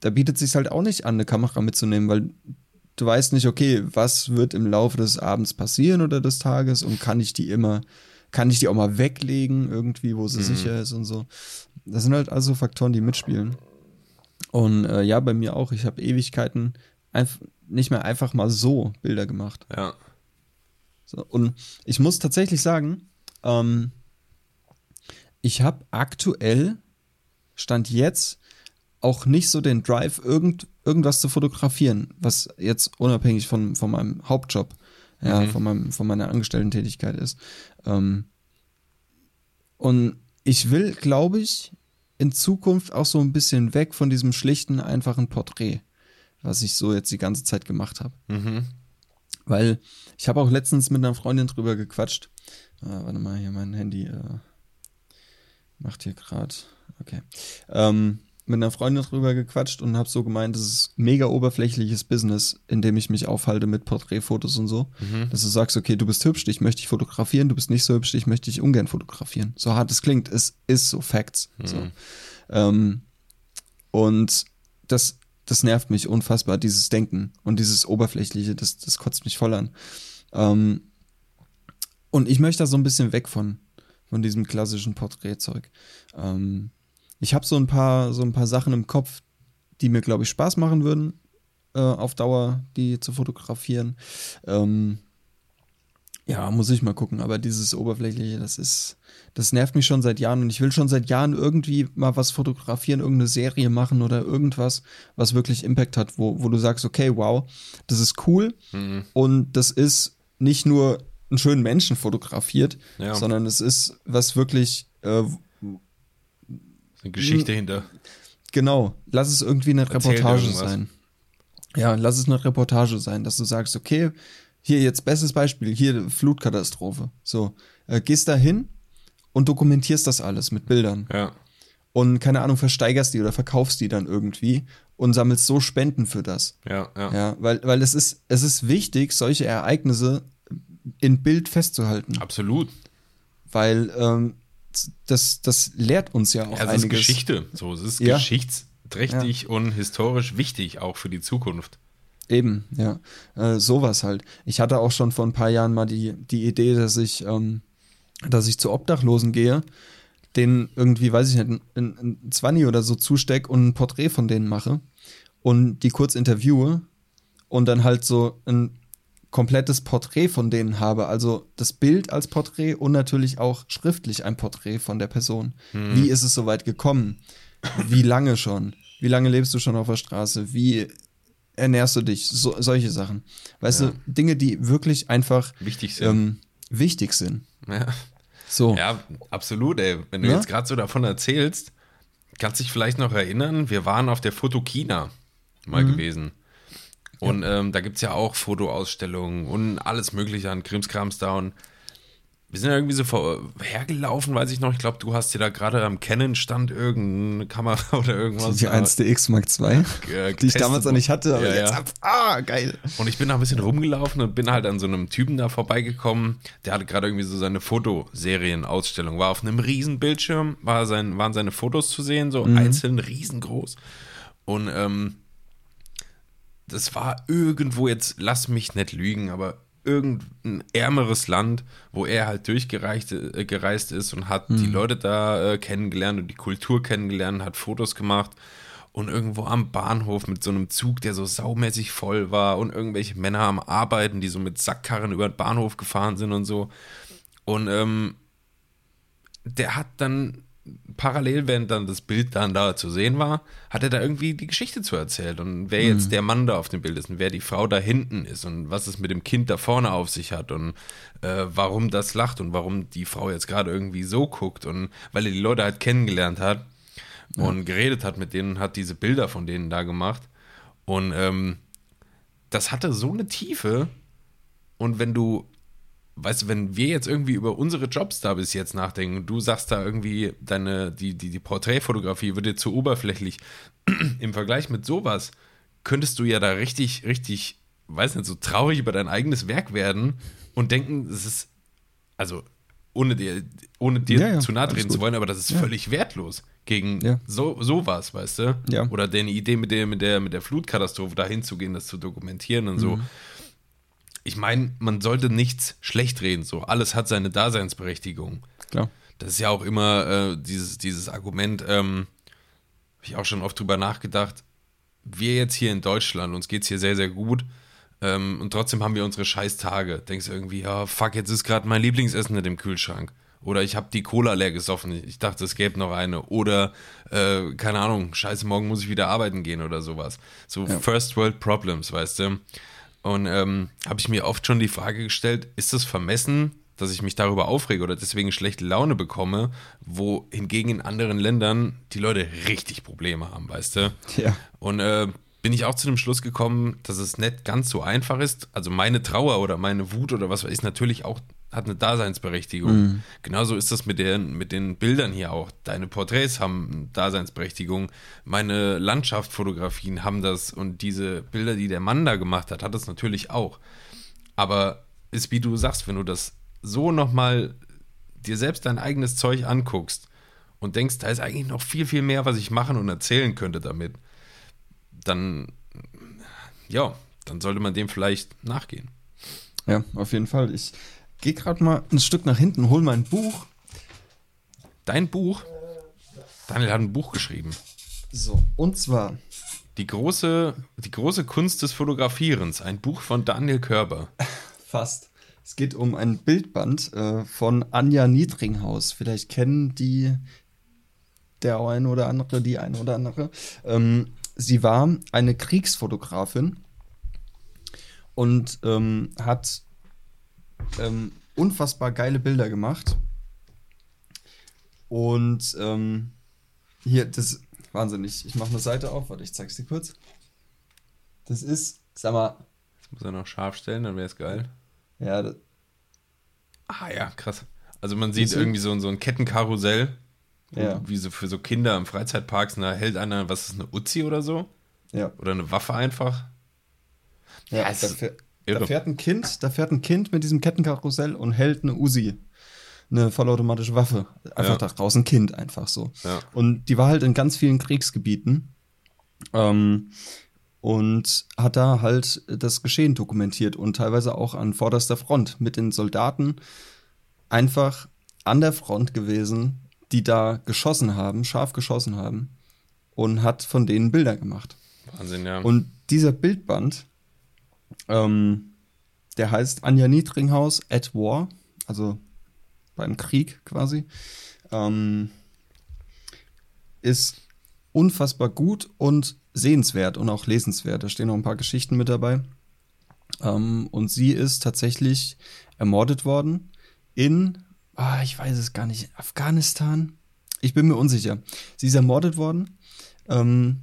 B: da bietet sich halt auch nicht an, eine Kamera mitzunehmen, weil du weißt nicht, okay, was wird im Laufe des Abends passieren oder des Tages und kann ich die immer, kann ich die auch mal weglegen irgendwie, wo sie mhm. sicher ist und so. Das sind halt also Faktoren, die mitspielen. Und äh, ja, bei mir auch. Ich habe Ewigkeiten einfach nicht mehr einfach mal so Bilder gemacht.
A: Ja.
B: So, und ich muss tatsächlich sagen, ähm, ich habe aktuell, stand jetzt, auch nicht so den Drive, irgend, irgendwas zu fotografieren, was jetzt unabhängig von, von meinem Hauptjob, ja, mhm. von, meinem, von meiner Angestellten-Tätigkeit ist. Ähm, und ich will, glaube ich, in Zukunft auch so ein bisschen weg von diesem schlichten, einfachen Porträt, was ich so jetzt die ganze Zeit gemacht habe. Mhm. Weil ich habe auch letztens mit einer Freundin drüber gequatscht. Äh, warte mal, hier mein Handy äh, macht hier gerade. Okay. Ähm, mit einer Freundin drüber gequatscht und habe so gemeint, das ist mega oberflächliches Business, in dem ich mich aufhalte mit Porträtfotos und so. Mhm. Dass du sagst, okay, du bist hübsch, ich möchte dich fotografieren, du bist nicht so hübsch, ich möchte dich ungern fotografieren. So hart es klingt, es ist so Facts. Mhm. So. Ähm, und das, das nervt mich unfassbar, dieses Denken und dieses Oberflächliche, das, das kotzt mich voll an. Ähm, und ich möchte da so ein bisschen weg von, von diesem klassischen Porträtzeug. Ähm, ich habe so ein paar, so ein paar Sachen im Kopf, die mir, glaube ich, Spaß machen würden, äh, auf Dauer, die zu fotografieren. Ähm, ja, muss ich mal gucken, aber dieses Oberflächliche, das ist, das nervt mich schon seit Jahren und ich will schon seit Jahren irgendwie mal was fotografieren, irgendeine Serie machen oder irgendwas, was wirklich Impact hat, wo, wo du sagst, okay, wow, das ist cool mhm. und das ist nicht nur einen schönen Menschen fotografiert, ja. sondern es ist was wirklich, äh,
A: eine Geschichte hinter.
B: Genau. Lass es irgendwie eine Erzählt Reportage sein. Ja, lass es eine Reportage sein, dass du sagst, okay, hier jetzt bestes Beispiel, hier Flutkatastrophe. So, äh, gehst da hin und dokumentierst das alles mit Bildern.
A: Ja.
B: Und keine Ahnung, versteigerst die oder verkaufst die dann irgendwie und sammelst so Spenden für das.
A: Ja, ja.
B: Ja, weil, weil es ist, es ist wichtig, solche Ereignisse in Bild festzuhalten.
A: Absolut.
B: Weil ähm, das, das lehrt uns ja auch ja,
A: es
B: einiges.
A: ist Geschichte. So, es ist ja. geschichtsträchtig ja. und historisch wichtig, auch für die Zukunft.
B: Eben, ja. Äh, sowas halt. Ich hatte auch schon vor ein paar Jahren mal die, die Idee, dass ich, ähm, dass ich zu Obdachlosen gehe, denen irgendwie, weiß ich nicht, ein, ein 20 oder so zusteck und ein Porträt von denen mache und die kurz interviewe und dann halt so ein komplettes Porträt von denen habe, also das Bild als Porträt und natürlich auch schriftlich ein Porträt von der Person. Hm. Wie ist es soweit gekommen? Wie lange schon? Wie lange lebst du schon auf der Straße? Wie ernährst du dich? So, solche Sachen. Weißt ja. du, Dinge, die wirklich einfach
A: wichtig sind.
B: Ähm, wichtig sind.
A: Ja. So. Ja, absolut, ey. Wenn du ja? jetzt gerade so davon erzählst, kannst du dich vielleicht noch erinnern, wir waren auf der Fotokina mal mhm. gewesen. Und ja. ähm, da gibt es ja auch Fotoausstellungen und alles Mögliche an Krimskrams da. Und wir sind ja irgendwie so vorhergelaufen, weiß ich noch. Ich glaube, du hast dir da gerade am Canon-Stand irgendeine Kamera oder irgendwas.
B: Die 1DX Mark II, äh, die ich damals noch nicht hatte, aber ja, jetzt
A: ja. Hab, ah, geil. Und ich bin da ein bisschen rumgelaufen und bin halt an so einem Typen da vorbeigekommen. Der hatte gerade irgendwie so seine Fotoserienausstellung. War auf einem riesen Bildschirm, war sein, waren seine Fotos zu sehen, so mhm. einzeln riesengroß. Und ähm, das war irgendwo jetzt, lass mich nicht lügen, aber irgendein ärmeres Land, wo er halt durchgereist äh, gereist ist und hat mhm. die Leute da äh, kennengelernt und die Kultur kennengelernt, hat Fotos gemacht und irgendwo am Bahnhof mit so einem Zug, der so saumäßig voll war und irgendwelche Männer am Arbeiten, die so mit Sackkarren über den Bahnhof gefahren sind und so. Und ähm, der hat dann parallel, während dann das Bild dann da zu sehen war, hat er da irgendwie die Geschichte zu erzählt und wer jetzt mhm. der Mann da auf dem Bild ist und wer die Frau da hinten ist und was es mit dem Kind da vorne auf sich hat und äh, warum das lacht und warum die Frau jetzt gerade irgendwie so guckt und weil er die Leute halt kennengelernt hat ja. und geredet hat mit denen, hat diese Bilder von denen da gemacht und ähm, das hatte so eine Tiefe und wenn du weißt du, wenn wir jetzt irgendwie über unsere Jobs da bis jetzt nachdenken, du sagst da irgendwie, deine, die, die, die Porträtfotografie wird dir zu oberflächlich. Im Vergleich mit sowas könntest du ja da richtig, richtig, weiß nicht, so traurig über dein eigenes Werk werden und denken, es ist, also ohne dir, ohne dir ja, ja, zu nahe treten zu wollen, aber das ist ja. völlig wertlos gegen so, sowas, weißt du?
B: Ja.
A: Oder deine Idee mit der, mit der, mit der Flutkatastrophe da hinzugehen, das zu dokumentieren und mhm. so ich meine, man sollte nichts schlecht reden, so alles hat seine Daseinsberechtigung.
B: Klar.
A: Das ist ja auch immer äh, dieses, dieses Argument, ähm, habe ich auch schon oft drüber nachgedacht. Wir jetzt hier in Deutschland, uns geht es hier sehr, sehr gut. Ähm, und trotzdem haben wir unsere scheiß Tage. Denkst irgendwie, ja, fuck, jetzt ist gerade mein Lieblingsessen nicht im Kühlschrank. Oder ich habe die Cola leer gesoffen. Ich dachte, es gäbe noch eine. Oder, äh, keine Ahnung, scheiße, morgen muss ich wieder arbeiten gehen oder sowas. So ja. First World Problems, weißt du. Und ähm, habe ich mir oft schon die Frage gestellt, ist es vermessen, dass ich mich darüber aufrege oder deswegen schlechte Laune bekomme, wo hingegen in anderen Ländern die Leute richtig Probleme haben, weißt du?
B: Ja.
A: Und äh, bin ich auch zu dem Schluss gekommen, dass es nicht ganz so einfach ist. Also meine Trauer oder meine Wut oder was ist natürlich auch hat eine Daseinsberechtigung. Mhm. Genauso ist das mit, der, mit den Bildern hier auch. Deine Porträts haben eine Daseinsberechtigung. Meine Landschaftsfotografien haben das und diese Bilder, die der Mann da gemacht hat, hat das natürlich auch. Aber ist wie du sagst, wenn du das so nochmal dir selbst dein eigenes Zeug anguckst und denkst, da ist eigentlich noch viel, viel mehr, was ich machen und erzählen könnte damit, dann, ja, dann sollte man dem vielleicht nachgehen.
B: Ja, auf jeden Fall. Ich Geh gerade mal ein Stück nach hinten, hol mein Buch.
A: Dein Buch? Daniel hat ein Buch geschrieben.
B: So, und zwar.
A: Die große, die große Kunst des Fotografierens, ein Buch von Daniel Körber.
B: Fast. Es geht um ein Bildband äh, von Anja Niedringhaus. Vielleicht kennen die der eine oder andere, die eine oder andere. Ähm, sie war eine Kriegsfotografin und ähm, hat ähm, unfassbar geile Bilder gemacht. Und ähm, hier, das wahnsinnig. Ich mache eine Seite auf, warte, ich zeig's dir kurz. Das ist, sag mal.
A: Das muss er noch scharf stellen, dann wäre es geil.
B: Ja. Das
A: ah ja, krass. Also man sieht irgendwie so, so ein Kettenkarussell.
B: Ja.
A: Wie so für so Kinder im Freizeitparks, da hält einer, was ist eine Uzi oder so?
B: Ja.
A: Oder eine Waffe einfach.
B: Ja, ja da, da fährt ein Kind, da fährt ein Kind mit diesem Kettenkarussell und hält eine Uzi. Eine vollautomatische Waffe. Einfach ja. da draußen Kind, einfach so.
A: Ja.
B: Und die war halt in ganz vielen Kriegsgebieten. Ähm, und hat da halt das Geschehen dokumentiert und teilweise auch an vorderster Front mit den Soldaten einfach an der Front gewesen, die da geschossen haben, scharf geschossen haben und hat von denen Bilder gemacht.
A: Wahnsinn, ja.
B: Und dieser Bildband ähm, der heißt Anja Niedringhaus at War, also beim Krieg quasi. Ähm, ist unfassbar gut und sehenswert und auch lesenswert. Da stehen noch ein paar Geschichten mit dabei. Ähm, und sie ist tatsächlich ermordet worden in, ah, ich weiß es gar nicht, Afghanistan. Ich bin mir unsicher. Sie ist ermordet worden. Ähm,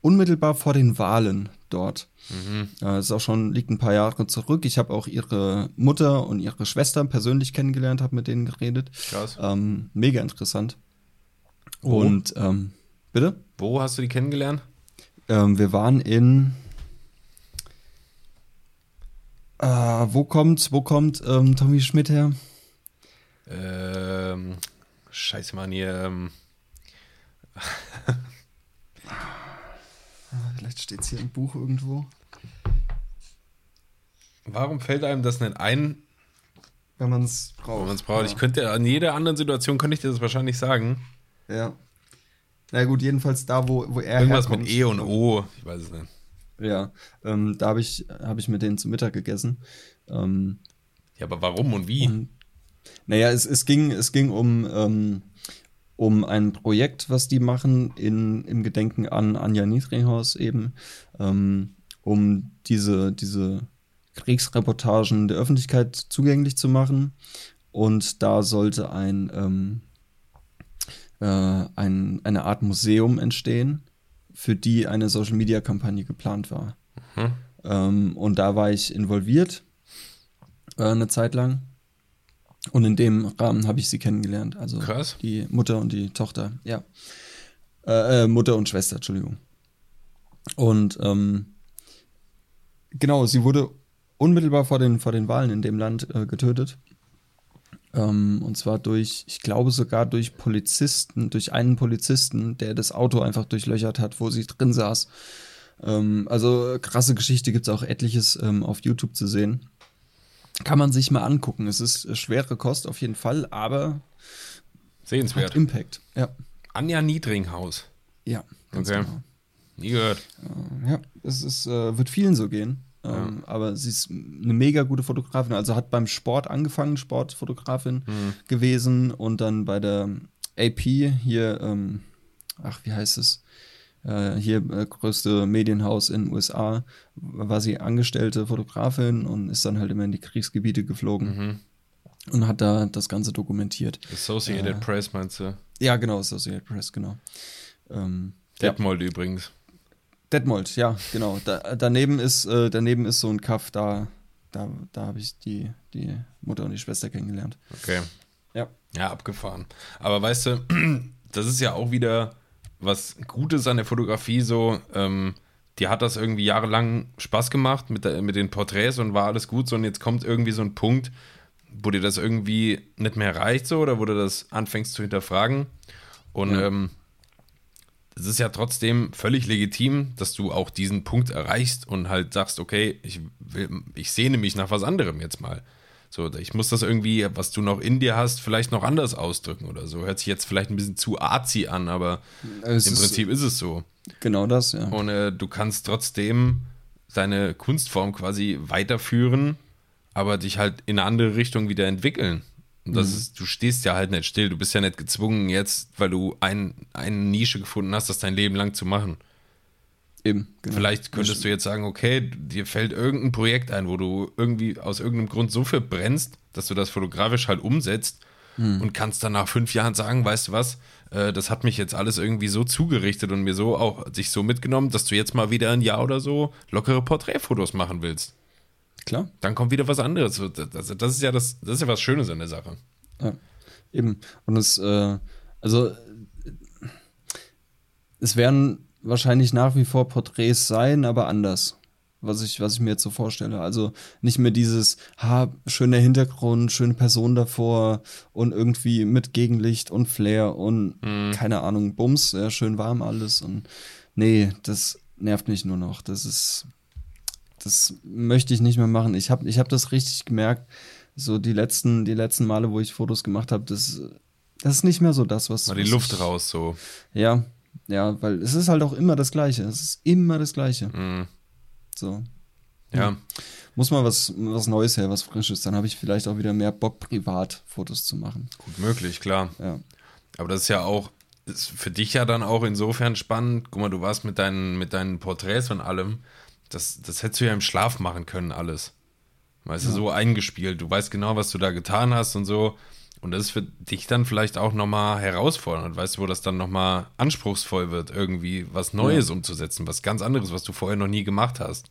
B: unmittelbar vor den Wahlen dort. Mhm. Das ist auch schon, liegt ein paar Jahre zurück. Ich habe auch ihre Mutter und ihre Schwester persönlich kennengelernt, habe mit denen geredet. Krass. Ähm, mega interessant. Wo? Und, ähm, bitte?
A: Wo hast du die kennengelernt?
B: Ähm, wir waren in, äh, wo kommt, wo kommt ähm, Tommy Schmidt her?
A: Ähm, scheiße, Mann, hier, ähm.
B: vielleicht steht es hier im Buch irgendwo.
A: Warum fällt einem das nicht ein?
B: Wenn man es braucht.
A: Wenn man es braucht. Ja. Ich könnte, an jeder anderen Situation könnte ich dir das wahrscheinlich sagen.
B: Ja. Na gut, jedenfalls da, wo, wo er
A: Irgendwas herkommt. mit E und O, ich weiß es nicht.
B: Ja, ähm, da habe ich, hab ich mit denen zu Mittag gegessen. Ähm,
A: ja, aber warum und wie? Und,
B: naja, es, es, ging, es ging um, ähm, um ein Projekt, was die machen in, im Gedenken an Anja Niedringhaus eben, ähm, um diese, diese Kriegsreportagen der Öffentlichkeit zugänglich zu machen. Und da sollte ein, ähm, äh, ein, eine Art Museum entstehen, für die eine Social-Media-Kampagne geplant war. Mhm. Ähm, und da war ich involviert äh, eine Zeit lang. Und in dem Rahmen habe ich sie kennengelernt. Also Krass. die Mutter und die Tochter, ja. Äh, äh, Mutter und Schwester, Entschuldigung. Und ähm, genau, sie wurde unmittelbar vor den, vor den Wahlen in dem Land äh, getötet. Ähm, und zwar durch, ich glaube sogar durch Polizisten, durch einen Polizisten, der das Auto einfach durchlöchert hat, wo sie drin saß. Ähm, also krasse Geschichte, gibt es auch etliches ähm, auf YouTube zu sehen. Kann man sich mal angucken. Es ist schwere Kost auf jeden Fall, aber
A: sehenswert. Hat
B: Impact, ja.
A: Anja Niedringhaus.
B: Ja,
A: ganz okay. genau. Nie gehört.
B: Äh, ja, es ist, äh, wird vielen so gehen. Ähm, ja. Aber sie ist eine mega gute Fotografin. Also hat beim Sport angefangen, Sportfotografin mhm. gewesen und dann bei der AP hier, ähm, ach, wie heißt es? Äh, hier äh, größte Medienhaus in den USA, war sie angestellte Fotografin und ist dann halt immer in die Kriegsgebiete geflogen. Mhm. Und hat da das Ganze dokumentiert.
A: Associated äh, Press meinst du?
B: Ja, genau, Associated Press, genau. Ähm,
A: Detmold ja. übrigens.
B: Detmold, ja, genau. Da, daneben, ist, äh, daneben ist so ein Kaff, da, da, da habe ich die, die Mutter und die Schwester kennengelernt.
A: Okay.
B: Ja.
A: Ja, abgefahren. Aber weißt du, das ist ja auch wieder was Gutes an der Fotografie so. Ähm, die hat das irgendwie jahrelang Spaß gemacht mit, der, mit den Porträts und war alles gut so. Und jetzt kommt irgendwie so ein Punkt, wo dir das irgendwie nicht mehr reicht so oder wo du das anfängst zu hinterfragen. Und ja. ähm, es ist ja trotzdem völlig legitim, dass du auch diesen Punkt erreichst und halt sagst, okay, ich, will, ich sehne mich nach was anderem jetzt mal. So, ich muss das irgendwie, was du noch in dir hast, vielleicht noch anders ausdrücken oder so. Hört sich jetzt vielleicht ein bisschen zu arzi an, aber es im Prinzip ist es so.
B: Genau das, ja.
A: Und äh, du kannst trotzdem deine Kunstform quasi weiterführen, aber dich halt in eine andere Richtung wieder entwickeln. Und das mhm. ist, du stehst ja halt nicht still. Du bist ja nicht gezwungen jetzt, weil du ein, eine Nische gefunden hast, das dein Leben lang zu machen.
B: Eben.
A: Genau. Vielleicht könntest du jetzt sagen, okay, dir fällt irgendein Projekt ein, wo du irgendwie aus irgendeinem Grund so viel brennst, dass du das fotografisch halt umsetzt mhm. und kannst dann nach fünf Jahren sagen, weißt du was, äh, das hat mich jetzt alles irgendwie so zugerichtet und mir so auch sich so mitgenommen, dass du jetzt mal wieder ein Jahr oder so lockere Porträtfotos machen willst.
B: Klar.
A: Dann kommt wieder was anderes. Das, das, ist ja das, das ist ja was Schönes an der Sache.
B: Ja, eben. Und es, äh, also, es werden wahrscheinlich nach wie vor Porträts sein, aber anders. Was ich, was ich mir jetzt so vorstelle. Also nicht mehr dieses, ha, schöner Hintergrund, schöne Person davor und irgendwie mit Gegenlicht und Flair und mhm. keine Ahnung, Bums, ja, schön warm alles und nee, das nervt mich nur noch. Das ist, das möchte ich nicht mehr machen. Ich habe ich hab das richtig gemerkt, so die letzten, die letzten Male, wo ich Fotos gemacht habe, das, das ist nicht mehr so das, was.
A: War die Luft ich, raus so.
B: Ja, ja, weil es ist halt auch immer das Gleiche. Es ist immer das Gleiche. Mhm. So.
A: Ja.
B: Muss mal was, was Neues her, was Frisches. Dann habe ich vielleicht auch wieder mehr Bock, privat Fotos zu machen.
A: Gut möglich, klar.
B: Ja.
A: Aber das ist ja auch, ist für dich ja dann auch insofern spannend. Guck mal, du warst mit deinen, mit deinen Porträts und allem. Das, das hättest du ja im Schlaf machen können, alles. Weißt du, so eingespielt. Du weißt genau, was du da getan hast und so. Und das ist für dich dann vielleicht auch nochmal herausfordernd. Weißt du, wo das dann nochmal anspruchsvoll wird, irgendwie was Neues umzusetzen, was ganz anderes, was du vorher noch nie gemacht hast.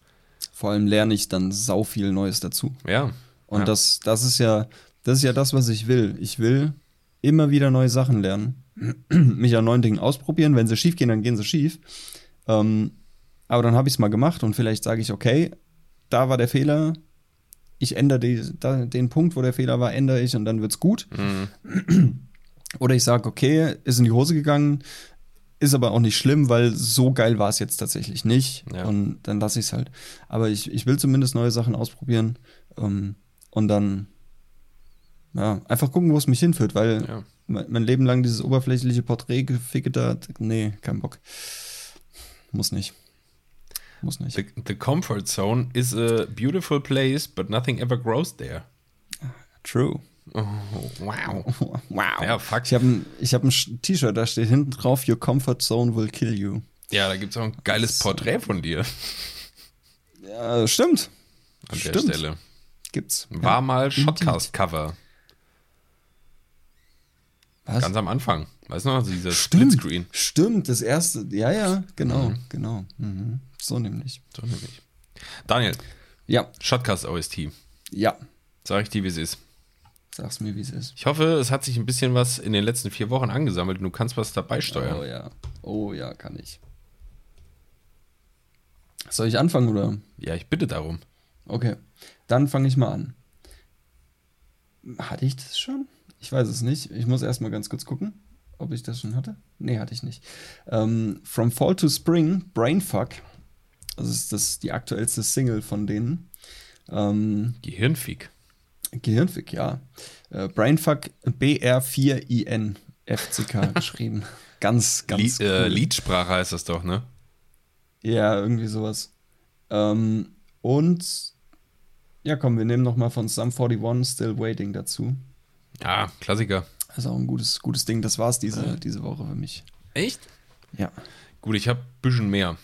B: Vor allem lerne ich dann sau viel Neues dazu.
A: Ja.
B: Und
A: ja.
B: das, das ist ja, das ist ja das, was ich will. Ich will immer wieder neue Sachen lernen, mich an neuen Dingen ausprobieren. Wenn sie schief gehen, dann gehen sie schief. Ähm, aber dann habe ich es mal gemacht und vielleicht sage ich, okay, da war der Fehler. Ich ändere die, da, den Punkt, wo der Fehler war, ändere ich und dann wird's gut. Oder ich sage, okay, ist in die Hose gegangen, ist aber auch nicht schlimm, weil so geil war es jetzt tatsächlich nicht.
A: Ja.
B: Und dann lasse ich es halt. Aber ich, ich will zumindest neue Sachen ausprobieren ähm, und dann ja, einfach gucken, wo es mich hinführt, weil
A: Ja.
B: mein, mein Leben lang dieses oberflächliche Porträt gefickt hat. Nee, kein Bock. Muss nicht. Muss nicht.
A: The, the comfort zone is a beautiful place, but nothing ever grows there.
B: True.
A: Oh, wow.
B: Wow.
A: Ja, fuck.
B: Ich habe ein, ich hab ein T-Shirt, da steht hinten drauf, Your comfort zone will kill you.
A: Ja, da gibt es auch ein geiles Porträt von dir
B: Ja, stimmt.
A: an der
B: Stimmt.
A: Stelle.
B: Gibt's.
A: War
B: ja.
A: mal. Shotcast-Cover.
B: Was?
A: Ganz am Anfang. Weißt du noch, dieses
B: Stimmt.
A: Splitscreen.
B: Stimmt, das erste. Ja, ja, genau, genau. Mhm. So nämlich.
A: So nämlich. Daniel,
B: Ja,
A: Shotcast OST.
B: ja.
A: Sag ich dir, wie es ist.
B: Sag's mir, wie es ist.
A: Ich hoffe, es hat sich ein bisschen was in den letzten vier Wochen angesammelt und du kannst was dabei steuern.
B: Oh ja. Oh ja, kann ich. Soll ich anfangen oder?
A: Ja, ich bitte darum.
B: Okay, dann fange ich mal an. Hatte ich das schon? Ich weiß es nicht. Ich muss erst mal ganz kurz gucken, ob ich das schon hatte. Nee, hatte ich nicht. Ähm, From Fall to Spring, Brainfuck. Das ist das die aktuellste Single von denen. Ähm,
A: Gehirnfick.
B: Gehirnfick, ja. Äh, Brainfuck BR4IN FCK geschrieben. Ganz, ganz
A: Lied, äh,
B: cool.
A: Liedsprache heißt das doch, ne?
B: Ja, irgendwie sowas. Ähm, und ja, komm, wir nehmen noch mal von Sum 41 Still Waiting dazu.
A: Ja, Klassiker.
B: Das ist auch ein gutes, gutes Ding. Das war's diese, diese Woche für mich.
A: Echt?
B: Ja.
A: Gut, ich habe ein bisschen mehr.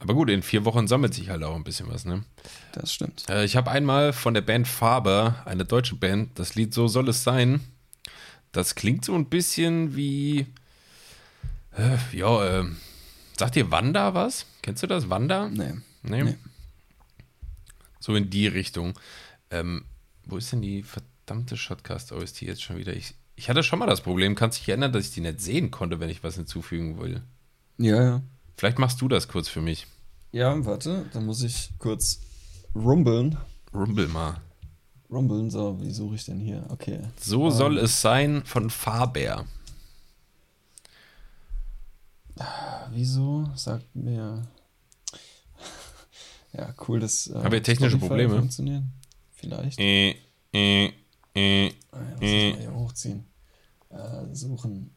A: Aber gut, in vier Wochen sammelt sich halt auch ein bisschen was, ne?
B: Das stimmt.
A: Äh, ich habe einmal von der Band Faber, eine deutsche Band, das Lied So soll es sein. Das klingt so ein bisschen wie. Äh, ja, äh, sagt dir Wanda was? Kennst du das? Wanda?
B: Nee.
A: Nee.
B: Nee.
A: So in die Richtung. Ähm, wo ist denn die verdammte Shotcast OST jetzt schon wieder? Ich, ich hatte schon mal das Problem, kannst dich erinnern, dass ich die nicht sehen konnte, wenn ich was hinzufügen will.
B: Ja, ja.
A: Vielleicht machst du das kurz für mich.
B: Ja, warte, dann muss ich kurz rumbeln.
A: Rumble mal.
B: Rumbeln, so, wie suche ich denn hier? Okay.
A: So soll es sein von Faber.
B: Wieso sagt mir. Ja, cool, dass. Äh,
A: Haben wir technische Probleme?
B: Funktionieren. Vielleicht.
A: Äh, äh, äh.
B: Ah, ja, muss ich mal hier hochziehen. Äh, suchen.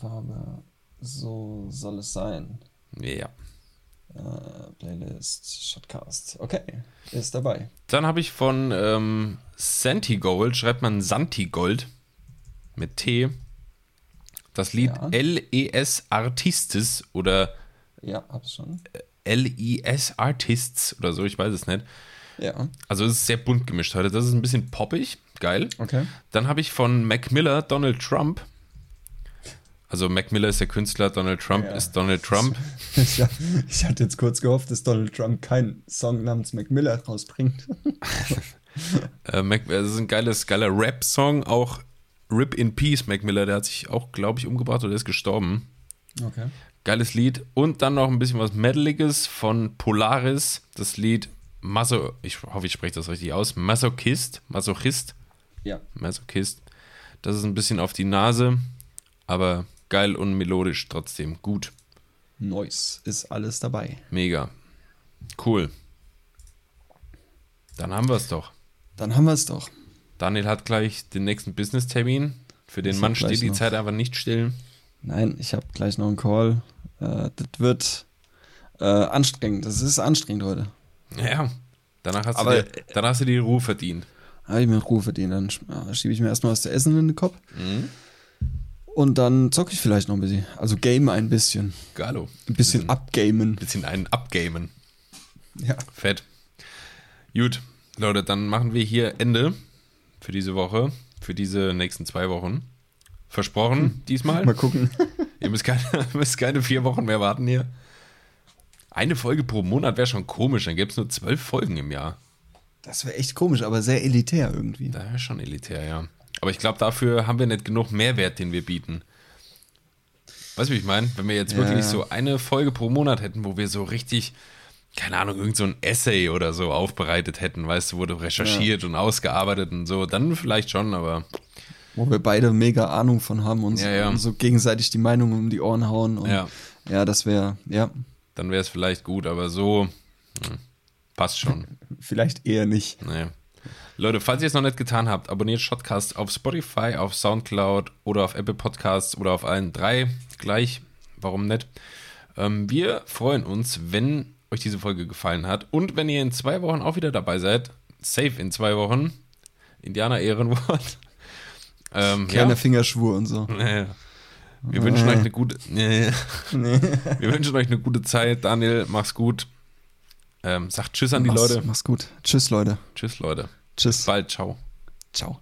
B: Farbe. So soll es sein.
A: Ja.
B: Äh, Playlist, Shotcast. Okay, ist dabei.
A: Dann habe ich von ähm, Santigold, schreibt man Santigold mit T, das Lied
B: Ja.
A: L.E.S. Artistes oder
B: Ja, hab's schon.
A: L.I.S. Artists oder so, ich weiß es nicht.
B: Ja,
A: Also es ist sehr bunt gemischt heute. Das ist ein bisschen poppig, geil.
B: okay.
A: Dann habe ich von Mac Miller Donald Trump. Also Mac Miller ist der Künstler, Donald Trump
B: Ja.
A: ist Donald Trump.
B: Ich, ich hatte jetzt kurz gehofft, dass Donald Trump keinen Song namens Mac Miller rausbringt.
A: Äh, Mac, das ist ein geiles, geiler Rap-Song, auch Rip in Peace, Mac Miller, der hat sich auch, glaube ich, umgebracht oder ist gestorben.
B: Okay.
A: Geiles Lied. Und dann noch ein bisschen was Metaliges von Polaris, das Lied Maso, ich hoffe, ich spreche das richtig aus, Masochist, Masochist,
B: Ja.
A: Masochist. Das ist ein bisschen auf die Nase, aber geil und melodisch trotzdem. Gut,
B: Noise ist alles dabei.
A: mega. Cool. Dann haben wir es doch.
B: Dann haben wir es doch.
A: Daniel hat gleich den nächsten Business-Termin. Für den
B: Ich
A: Mann steht die
B: noch.
A: Zeit einfach nicht still.
B: Nein, ich habe gleich noch einen Call. Äh, das wird äh, anstrengend. Das ist anstrengend heute.
A: Ja, danach hast,
B: Aber-
A: du, dir, danach hast du dir die Ruhe verdient.
B: Habe ich mir Ruhe verdient. Dann äh, schiebe ich mir erstmal was zu essen in den Kopf. Und dann zocke ich vielleicht noch ein bisschen. Also game ein bisschen.
A: Geilo.
B: Ein bisschen abgamen.
A: Bisschen einen abgamen.
B: Ja.
A: Fett. Gut, Leute, dann machen wir hier Ende für diese Woche, für diese nächsten zwei Wochen. Versprochen, diesmal.
B: Mal gucken.
A: Ihr müsst keine, müsst keine vier Wochen mehr warten hier. Eine Folge pro Monat wäre schon komisch, dann gäbe es nur zwölf Folgen im Jahr.
B: Das wäre echt komisch, aber sehr elitär irgendwie.
A: Da wäre schon elitär, ja. Aber ich glaube, dafür haben wir nicht genug Mehrwert, den wir bieten. Weißt du, wie ich meine? Wenn wir jetzt
B: Ja,
A: wirklich
B: ja.
A: so eine Folge pro Monat hätten, wo wir so richtig, keine Ahnung, irgend so ein Essay oder so aufbereitet hätten, weißt du, wurde recherchiert und ausgearbeitet und so, dann vielleicht schon, aber
B: Wo wir beide mega Ahnung von haben und,
A: Ja, ja.
B: und so gegenseitig die Meinung um die Ohren hauen. Und
A: Ja.
B: ja, das wäre, ja,
A: dann wäre es vielleicht gut, aber so hm, passt schon.
B: vielleicht eher nicht.
A: Naja. Leute, falls ihr es noch nicht getan habt, abonniert Shotcast auf Spotify, auf Soundcloud oder auf Apple Podcasts oder auf allen drei gleich. Warum nicht? Ähm, wir freuen uns, wenn euch diese Folge gefallen hat und wenn ihr in zwei Wochen auch wieder dabei seid. Safe in zwei Wochen. Indianer Ehrenwort. Ähm,
B: Kleiner
A: ja.
B: Fingerschwur und so.
A: Naja. Wir wünschen euch eine gute. Nee. Wir wünschen euch eine gute Zeit. Daniel, mach's gut. Ähm, sagt Tschüss an die
B: Mach's,
A: Leute.
B: Mach's gut. Tschüss, Leute.
A: Tschüss, Leute.
B: Tschüss.
A: Bald. Ciao.
B: Ciao.